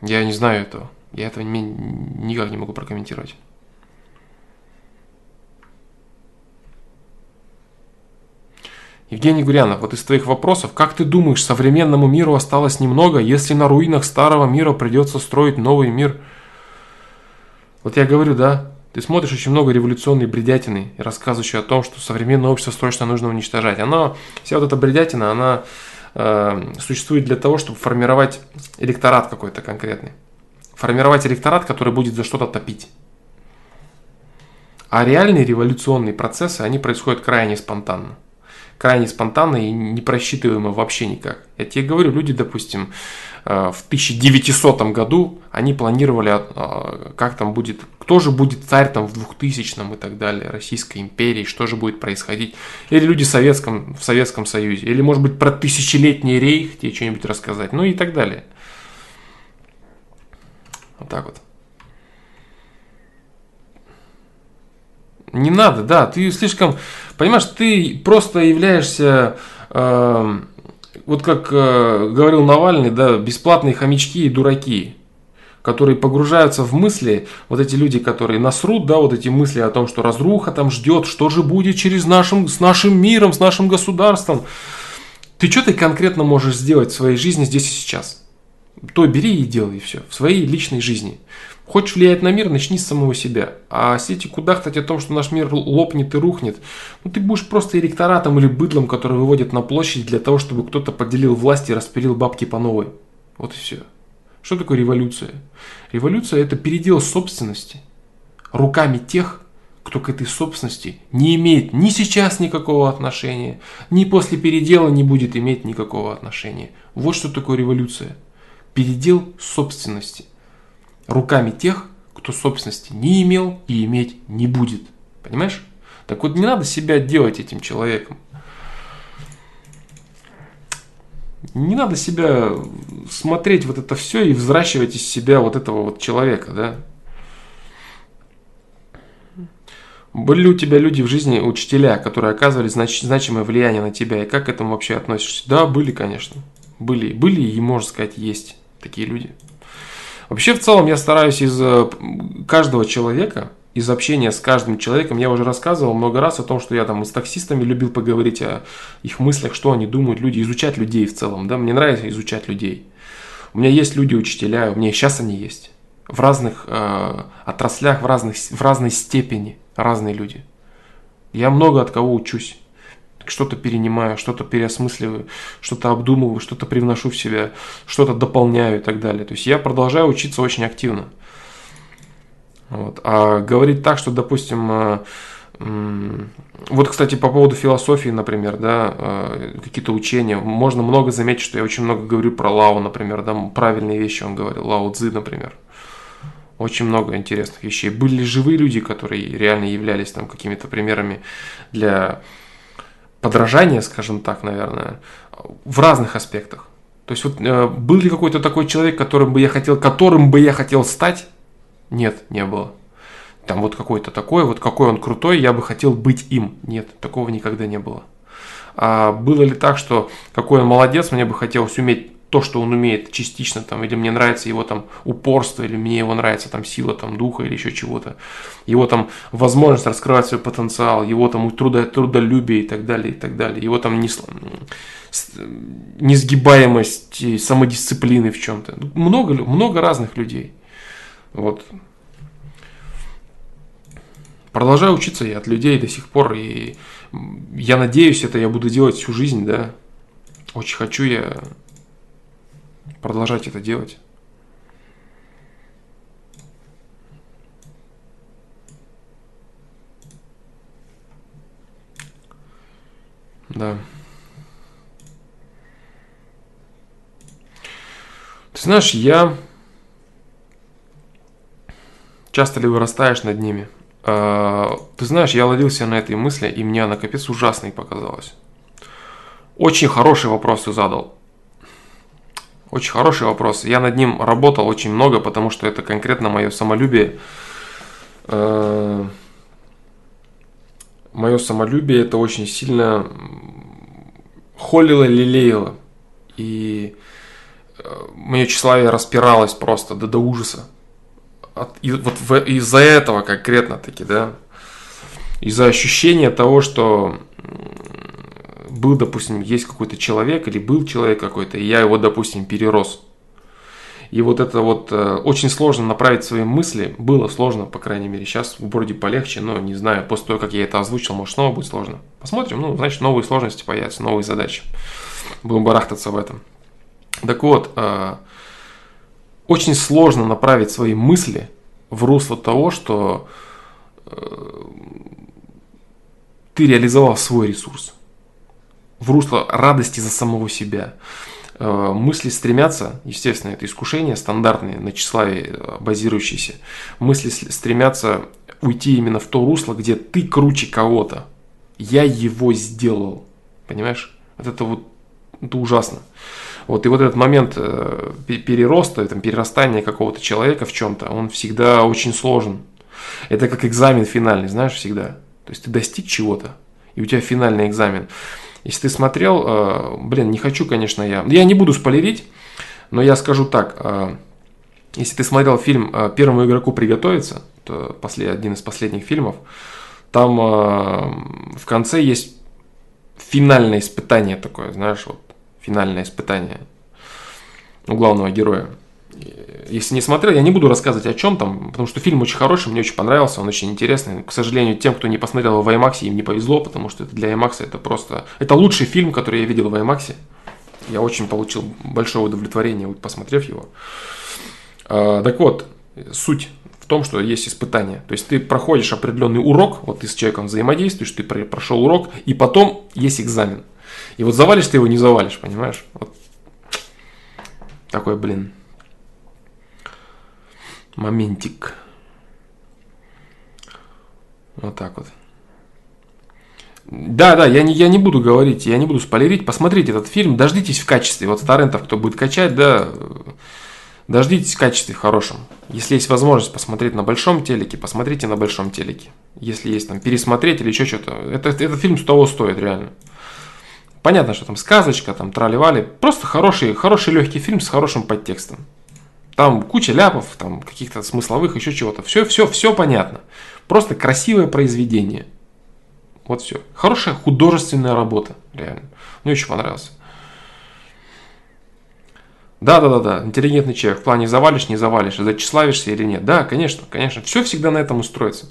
A: Я не знаю этого. Я этого никак не могу прокомментировать. Евгений Гурянов, вот из твоих вопросов, как ты думаешь, современному миру осталось немного, если на руинах старого мира придется строить новый мир? Вот я говорю, да, ты смотришь очень много революционной бредятины, рассказывающей о том, что современное общество срочно нужно уничтожать. Оно, вся вот эта бредятина, она э, существует для того, чтобы формировать электорат какой-то конкретный. Формировать электорат, который будет за что-то топить. А реальные революционные процессы, они происходят крайне спонтанно крайне спонтанно и не просчитываемо вообще никак. Я тебе говорю, люди, допустим, э, в 1900 году они планировали, э, как там будет, кто же будет царь там в 2000 и так далее, Российской империи, что же будет происходить. Или люди в Советском, в Советском Союзе, или может быть про тысячелетний рейх тебе что-нибудь рассказать, ну и так далее. Вот так вот. Не надо, да, ты слишком, понимаешь, ты просто являешься, э, вот как э, говорил Навальный, да, бесплатные хомячки и дураки, которые погружаются в мысли, вот эти люди, которые насрут, да, вот эти мысли о том, что разруха там ждет, что же будет через нашим, с нашим миром, с нашим государством. Ты что ты конкретно можешь сделать в своей жизни здесь и сейчас? То бери и делай, все, в своей личной жизни. Хочешь влиять на мир, начни с самого себя. А сети кудахтать о том, что наш мир лопнет и рухнет, ну ты будешь просто электоратом или быдлом, который выводит на площадь для того, чтобы кто-то поделил власть и распилил бабки по новой. Вот и все. Что такое революция? Революция – это передел собственности руками тех, кто к этой собственности не имеет ни сейчас никакого отношения, ни после передела не будет иметь никакого отношения. Вот что такое революция. Передел собственности – руками тех, кто собственности не имел и иметь не будет. Понимаешь? Так вот не надо себя делать этим человеком. Не надо себя смотреть вот это все и взращивать из себя вот этого вот человека, да? Были ли у тебя люди в жизни, учителя, которые оказывали знач- значимое влияние на тебя, и как к этому вообще относишься? Да, были, конечно. Были, были и, можно сказать, есть такие люди. Вообще, в целом, я стараюсь из э, каждого человека, из общения с каждым человеком, я уже рассказывал много раз о том, что я там с таксистами любил поговорить о их мыслях, что они думают, люди, изучать людей в целом, да, мне нравится изучать людей. У меня есть люди-учителя, у меня сейчас они есть. В разных э, отраслях, в, разных, в разной степени разные люди. Я много от кого учусь что-то перенимаю, что-то переосмысливаю, что-то обдумываю, что-то привношу в себя, что-то дополняю и так далее. То есть я продолжаю учиться очень активно. Вот. А говорить так, что, допустим, э, Вот, кстати, по поводу философии, например, да, э, какие-то учения. Можно много заметить, что я очень много говорю про Лао, например, да, правильные вещи он говорил, Лао Цзы, например. Очень много интересных вещей. Были ли живые люди, которые реально являлись там какими-то примерами для подражания, скажем так, наверное, в разных аспектах. То есть вот э, был ли какой-то такой человек, которым бы я хотел, которым бы я хотел стать? Нет, не было. Там вот какой-то такой, вот какой он крутой, я бы хотел быть им. Нет, такого никогда не было. А было ли так, что какой он молодец, мне бы хотелось уметь то, что он умеет частично, там, или мне нравится его там упорство, или мне его нравится там сила там духа или еще чего-то, его там возможность раскрывать свой потенциал, его там трудо, трудолюбие и так далее, и так далее, его там не, несгибаемость самодисциплины в чем-то. Много, много разных людей. Вот. Продолжаю учиться я от людей до сих пор, и я надеюсь, это я буду делать всю жизнь, да. Очень хочу я продолжать это делать. Да. Ты знаешь, я... Часто ли вырастаешь над ними? А, ты знаешь, я ловился на этой мысли, и мне она капец ужасной показалась. Очень хороший вопрос ты задал. Очень хороший вопрос. Я над ним работал очень много, потому что это конкретно мое самолюбие. Э, мое самолюбие это очень сильно холило, лелеяло. И э, мое тщеславие распиралось просто до, до ужаса. От, и, вот из-за этого конкретно таки, да. Из-за ощущения того, что был, допустим, есть какой-то человек или был человек какой-то, и я его, допустим, перерос. И вот это вот э, очень сложно направить свои мысли. Было сложно, по крайней мере. Сейчас вроде полегче, но не знаю, после того, как я это озвучил, может снова будет сложно. Посмотрим, ну, значит, новые сложности появятся, новые задачи. Будем барахтаться в этом. Так вот, э, очень сложно направить свои мысли в русло того, что э, ты реализовал свой ресурс в русло радости за самого себя. Э, мысли стремятся, естественно, это искушение стандартные, на тщеславии э, базирующиеся. Мысли стремятся уйти именно в то русло, где ты круче кого-то. Я его сделал. Понимаешь? Вот это вот это ужасно. Вот, и вот этот момент э, перероста, там, перерастания какого-то человека в чем-то, он всегда очень сложен. Это как экзамен финальный, знаешь, всегда. То есть ты достиг чего-то, и у тебя финальный экзамен. Если ты смотрел, э, блин, не хочу, конечно, я... Я не буду спойлерить, но я скажу так. Э, если ты смотрел фильм «Первому игроку приготовиться», это один из последних фильмов, там в конце есть финальное испытание такое, знаешь, вот финальное испытание у главного героя. Если не смотрел, я не буду рассказывать о чем там, потому что фильм очень хороший, мне очень понравился, он очень интересный. К сожалению, тем, кто не посмотрел его в IMAX, им не повезло, потому что для IMAX это просто... Это лучший фильм, который я видел в IMAX. Я очень получил большое удовлетворение, посмотрев его. А, так вот, суть в том, что есть испытание. То есть ты проходишь определенный урок, вот ты с человеком взаимодействуешь, ты прошел урок, и потом есть экзамен. И вот завалишь ты его, не завалишь, понимаешь? Вот такой, блин, моментик. Вот так вот. Да, да, я не, я не буду говорить, я не буду спойлерить. Посмотрите этот фильм, дождитесь в качестве. Вот старентов, кто будет качать, да, дождитесь в качестве хорошем. Если есть возможность посмотреть на большом телеке, посмотрите на большом телеке. Если есть там пересмотреть или еще что-то. Это, этот фильм с того стоит, реально. Понятно, что там сказочка, там трали-вали. Просто хороший, хороший легкий фильм с хорошим подтекстом. Там куча ляпов, там каких-то смысловых, еще чего-то. Все, все, все понятно. Просто красивое произведение. Вот все. Хорошая художественная работа, реально. Мне очень понравился. Да, да, да, да, интеллигентный человек. В плане завалишь, не завалишь, зачиславишься или нет. Да, конечно, конечно. Все всегда на этом устроится.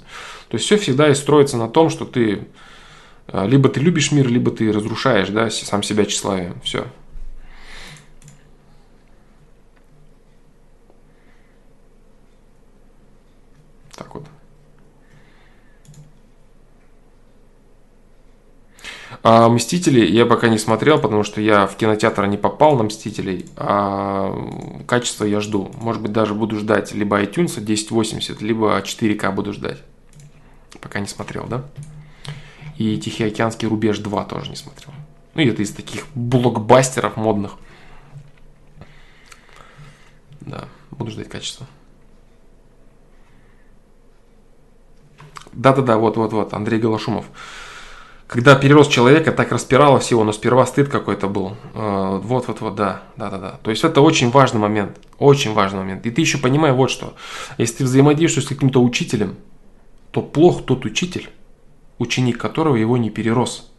A: То есть все всегда и строится на том, что ты либо ты любишь мир, либо ты разрушаешь, да, сам себя тщеславием. Все. Так вот. А Мстители я пока не смотрел, потому что я в кинотеатр не попал на Мстителей, а качество я жду. Может быть, даже буду ждать либо iTunes 1080, либо 4К буду ждать. Пока не смотрел, да? И Тихоокеанский рубеж 2 тоже не смотрел. Ну, это из таких блокбастеров модных. Да, буду ждать качества. Да-да-да, вот-вот-вот, Андрей Голошумов. Когда перерос человека, так распирало всего, но сперва стыд какой-то был. Э, вот-вот-вот, да, да-да-да. То есть это очень важный момент, очень важный момент. И ты еще понимаешь вот что. Если ты взаимодействуешь с каким-то учителем, то плох тот учитель, ученик которого его не перерос.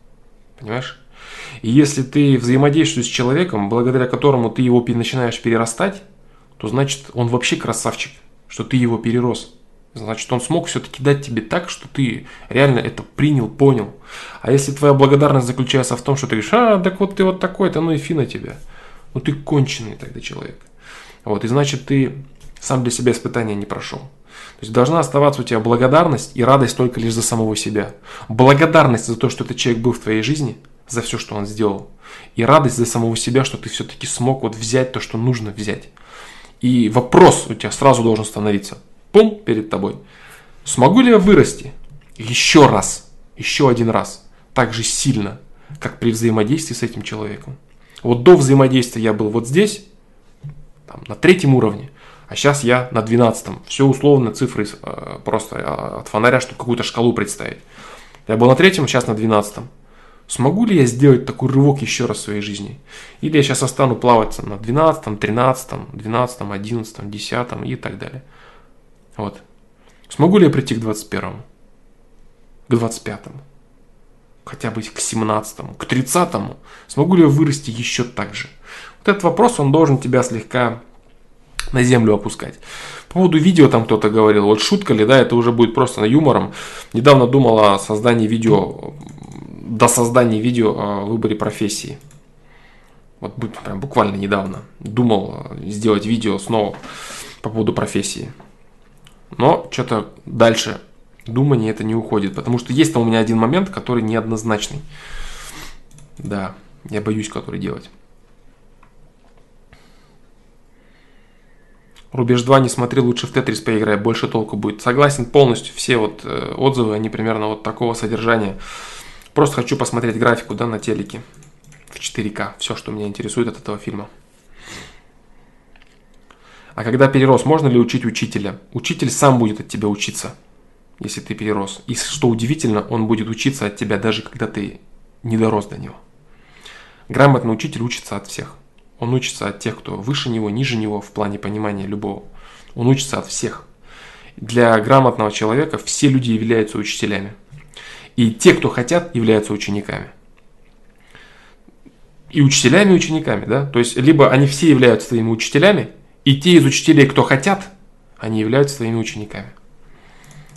A: Понимаешь? И если ты взаимодействуешь с человеком, благодаря которому ты его начинаешь перерастать, то значит он вообще красавчик, что ты его перерос. Значит, он смог все-таки дать тебе так, что ты реально это принял, понял. А если твоя благодарность заключается в том, что ты говоришь, а, так вот ты вот такой-то, ну и фи на тебя. Ну ты конченый тогда человек. Вот, и значит, ты сам для себя испытания не прошел. То есть должна оставаться у тебя благодарность и радость только лишь за самого себя. Благодарность за то, что этот человек был в твоей жизни, за все, что он сделал. И радость за самого себя, что ты все-таки смог вот взять то, что нужно взять. И вопрос у тебя сразу должен становиться – пум, перед тобой. Смогу ли я вырасти еще раз, еще один раз, так же сильно, как при взаимодействии с этим человеком? Вот до взаимодействия я был вот здесь, там, на третьем уровне, а сейчас я на двенадцатом. Все условно, цифры э, просто э, от фонаря, чтобы какую-то шкалу представить. Я был на третьем, сейчас на двенадцатом. Смогу ли я сделать такой рывок еще раз в своей жизни? Или я сейчас остану плавать на 12, 13, 12, 11, 10 и так далее. Вот. Смогу ли я прийти к 21-му? К 25-му? Хотя бы к 17-му, к 30-му? Смогу ли я вырасти еще так же? Вот этот вопрос, он должен тебя слегка на землю опускать. По поводу видео там кто-то говорил, вот шутка ли, да, это уже будет просто на юмором. Недавно думал о создании видео, до создания видео о выборе профессии. Вот прям буквально недавно думал сделать видео снова по поводу профессии. Но что-то дальше думание это не уходит, потому что есть там у меня один момент, который неоднозначный. Да, я боюсь, который делать. Рубеж 2 не смотри, лучше в Тетрис поиграй, больше толку будет. Согласен полностью, все вот э, отзывы, они примерно вот такого содержания. Просто хочу посмотреть графику, да, на телеке в 4К. Все, что меня интересует от этого фильма. А когда перерос, можно ли учить учителя? Учитель сам будет от тебя учиться, если ты перерос. И что удивительно, он будет учиться от тебя даже когда ты не дорос до него. Грамотный учитель учится от всех. Он учится от тех, кто выше него, ниже него в плане понимания любого. Он учится от всех. Для грамотного человека все люди являются учителями. И те, кто хотят, являются учениками. И учителями, и учениками, да? То есть, либо они все являются твоими учителями, и те из учителей, кто хотят, они являются своими учениками.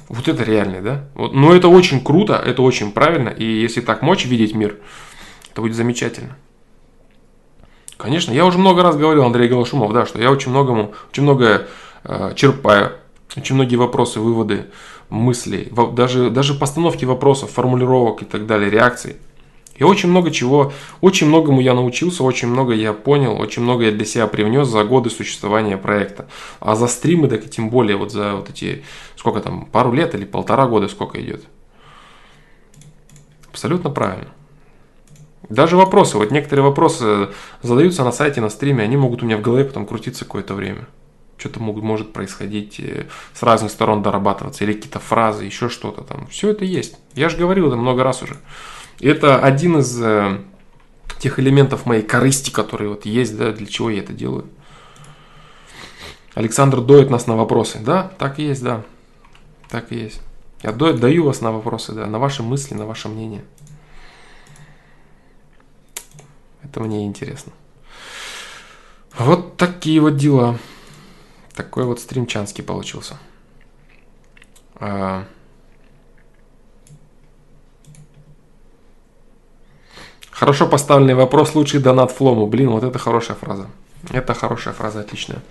A: Вот это реально, да? Вот, но это очень круто, это очень правильно. И если так мочь видеть мир, это будет замечательно. Конечно, я уже много раз говорил, Андрей Голошумов, да, что я очень многому, очень многое э, черпаю, очень многие вопросы, выводы, мысли, даже, даже постановки вопросов, формулировок и так далее, реакций – и очень много чего, очень многому я научился, очень много я понял, очень много я для себя привнес за годы существования проекта. А за стримы, так и тем более вот за вот эти, сколько там, пару лет или полтора года сколько идет. Абсолютно правильно. Даже вопросы, вот некоторые вопросы задаются на сайте, на стриме, они могут у меня в голове потом крутиться какое-то время. Что-то могут, может происходить э, с разных сторон дорабатываться, или какие-то фразы, еще что-то там. Все это есть. Я же говорил это много раз уже. Это один из э, тех элементов моей корысти, которые вот есть, да, для чего я это делаю. Александр доет нас на вопросы. Да, так и есть, да. Так и есть. Я даю вас на вопросы, да, на ваши мысли, на ваше мнение. Это мне интересно. Вот такие вот дела. Такой вот стримчанский получился. А, Хорошо поставленный вопрос, лучший донат Флому. Блин, вот это хорошая фраза. Это хорошая фраза, отличная.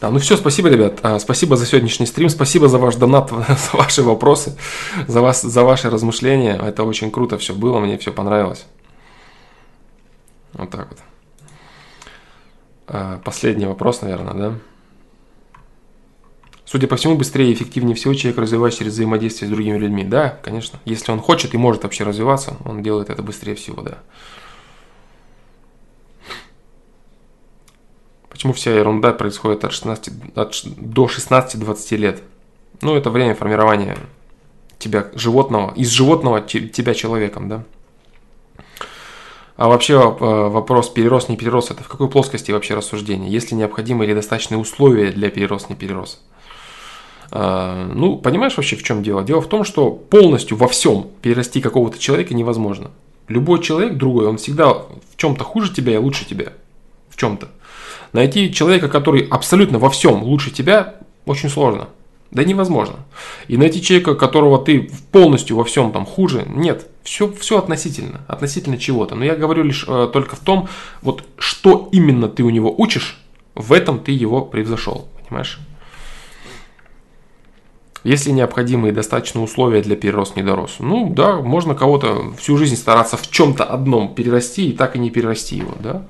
A: Да, ну все, спасибо, ребят. А, спасибо за сегодняшний стрим. Спасибо за ваш донат, за ваши вопросы, за, вас, за ваши размышления. Это очень круто все было, мне все понравилось. Вот так вот. А, последний вопрос, наверное, да? Судя по всему, быстрее и эффективнее всего человек развивается через взаимодействие с другими людьми. Да, конечно. Если он хочет и может вообще развиваться, он делает это быстрее всего, да. Почему вся ерунда происходит от 16, от, до 16-20 лет? Ну, это время формирования тебя, животного, из животного тебя человеком, да? А вообще э, вопрос перерос, не перерос, это в какой плоскости вообще рассуждение? Есть ли необходимые или достаточные условия для перерос, не перерос? А, ну, понимаешь вообще в чем дело? Дело в том, что полностью во всем перерасти какого-то человека невозможно. Любой человек другой, он всегда в чем-то хуже тебя и лучше тебя. В чем-то. Найти человека, который абсолютно во всем лучше тебя, очень сложно. Да невозможно. И найти человека, которого ты полностью во всем там хуже, нет. Все, все относительно. Относительно чего-то. Но я говорю лишь э, только в том, вот что именно ты у него учишь, в этом ты его превзошел. Понимаешь? Если необходимые достаточно условия для перерос не дорос. Ну да, можно кого-то всю жизнь стараться в чем-то одном перерасти и так и не перерасти его, да.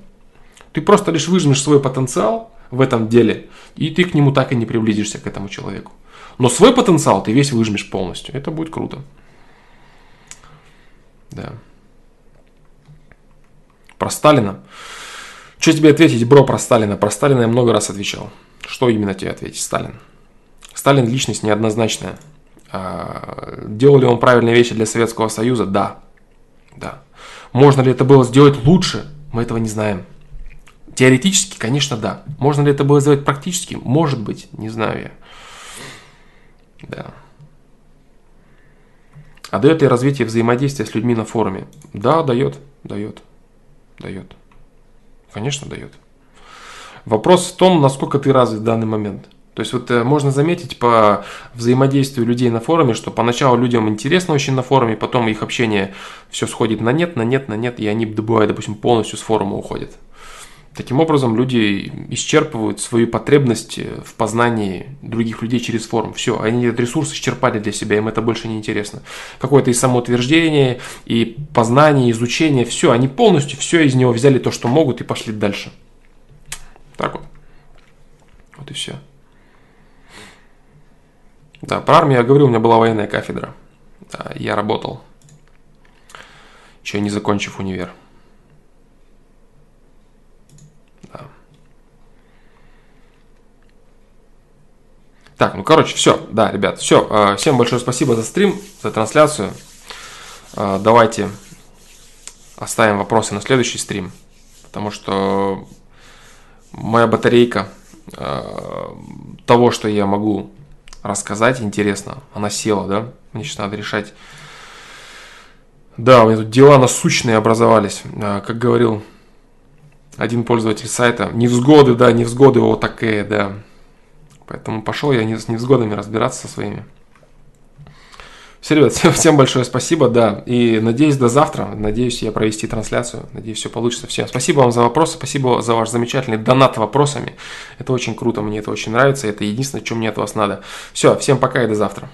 A: Ты просто лишь выжмешь свой потенциал в этом деле, и ты к нему так и не приблизишься, к этому человеку. Но свой потенциал ты весь выжмешь полностью. Это будет круто. Да. Про Сталина. Что тебе ответить, бро, про Сталина? Про Сталина я много раз отвечал. Что именно тебе ответить, Сталин? Сталин личность неоднозначная. А, делал ли он правильные вещи для Советского Союза? Да. Да. Можно ли это было сделать лучше? Мы этого не знаем. Теоретически, конечно, да. Можно ли это было сделать практически? Может быть, не знаю я. Да. А дает ли развитие взаимодействия с людьми на форуме? Да, дает, дает, дает. Конечно, дает. Вопрос в том, насколько ты развит в данный момент – то есть вот э, можно заметить по взаимодействию людей на форуме, что поначалу людям интересно очень на форуме, потом их общение все сходит на нет, на нет, на нет, и они, добывают, допустим, полностью с форума уходят. Таким образом, люди исчерпывают свою потребность э, в познании других людей через форум. Все, они этот ресурс исчерпали для себя, им это больше не интересно. Какое-то и самоутверждение, и познание, изучение, все, они полностью все из него взяли то, что могут, и пошли дальше. Так вот. Вот и все. Да, про армию я говорю, у меня была военная кафедра. Да, я работал, еще не закончив универ. Так, ну короче, все, да, ребят, все. А, всем большое спасибо за стрим, за трансляцию. А, давайте оставим вопросы на следующий стрим, потому что моя батарейка а, того, что я могу рассказать интересно. Она села, да? Мне сейчас надо решать. Да, у меня тут дела насущные образовались. Как говорил один пользователь сайта, невзгоды, да, невзгоды вот такие, да. Поэтому пошел я с невзгодами разбираться со своими. Все, ребят, всем, всем большое спасибо, да. И надеюсь, до завтра. Надеюсь, я провести трансляцию. Надеюсь, все получится. Всем спасибо вам за вопросы. Спасибо за ваш замечательный донат вопросами. Это очень круто, мне это очень нравится. Это единственное, что мне от вас надо. Все, всем пока и до завтра.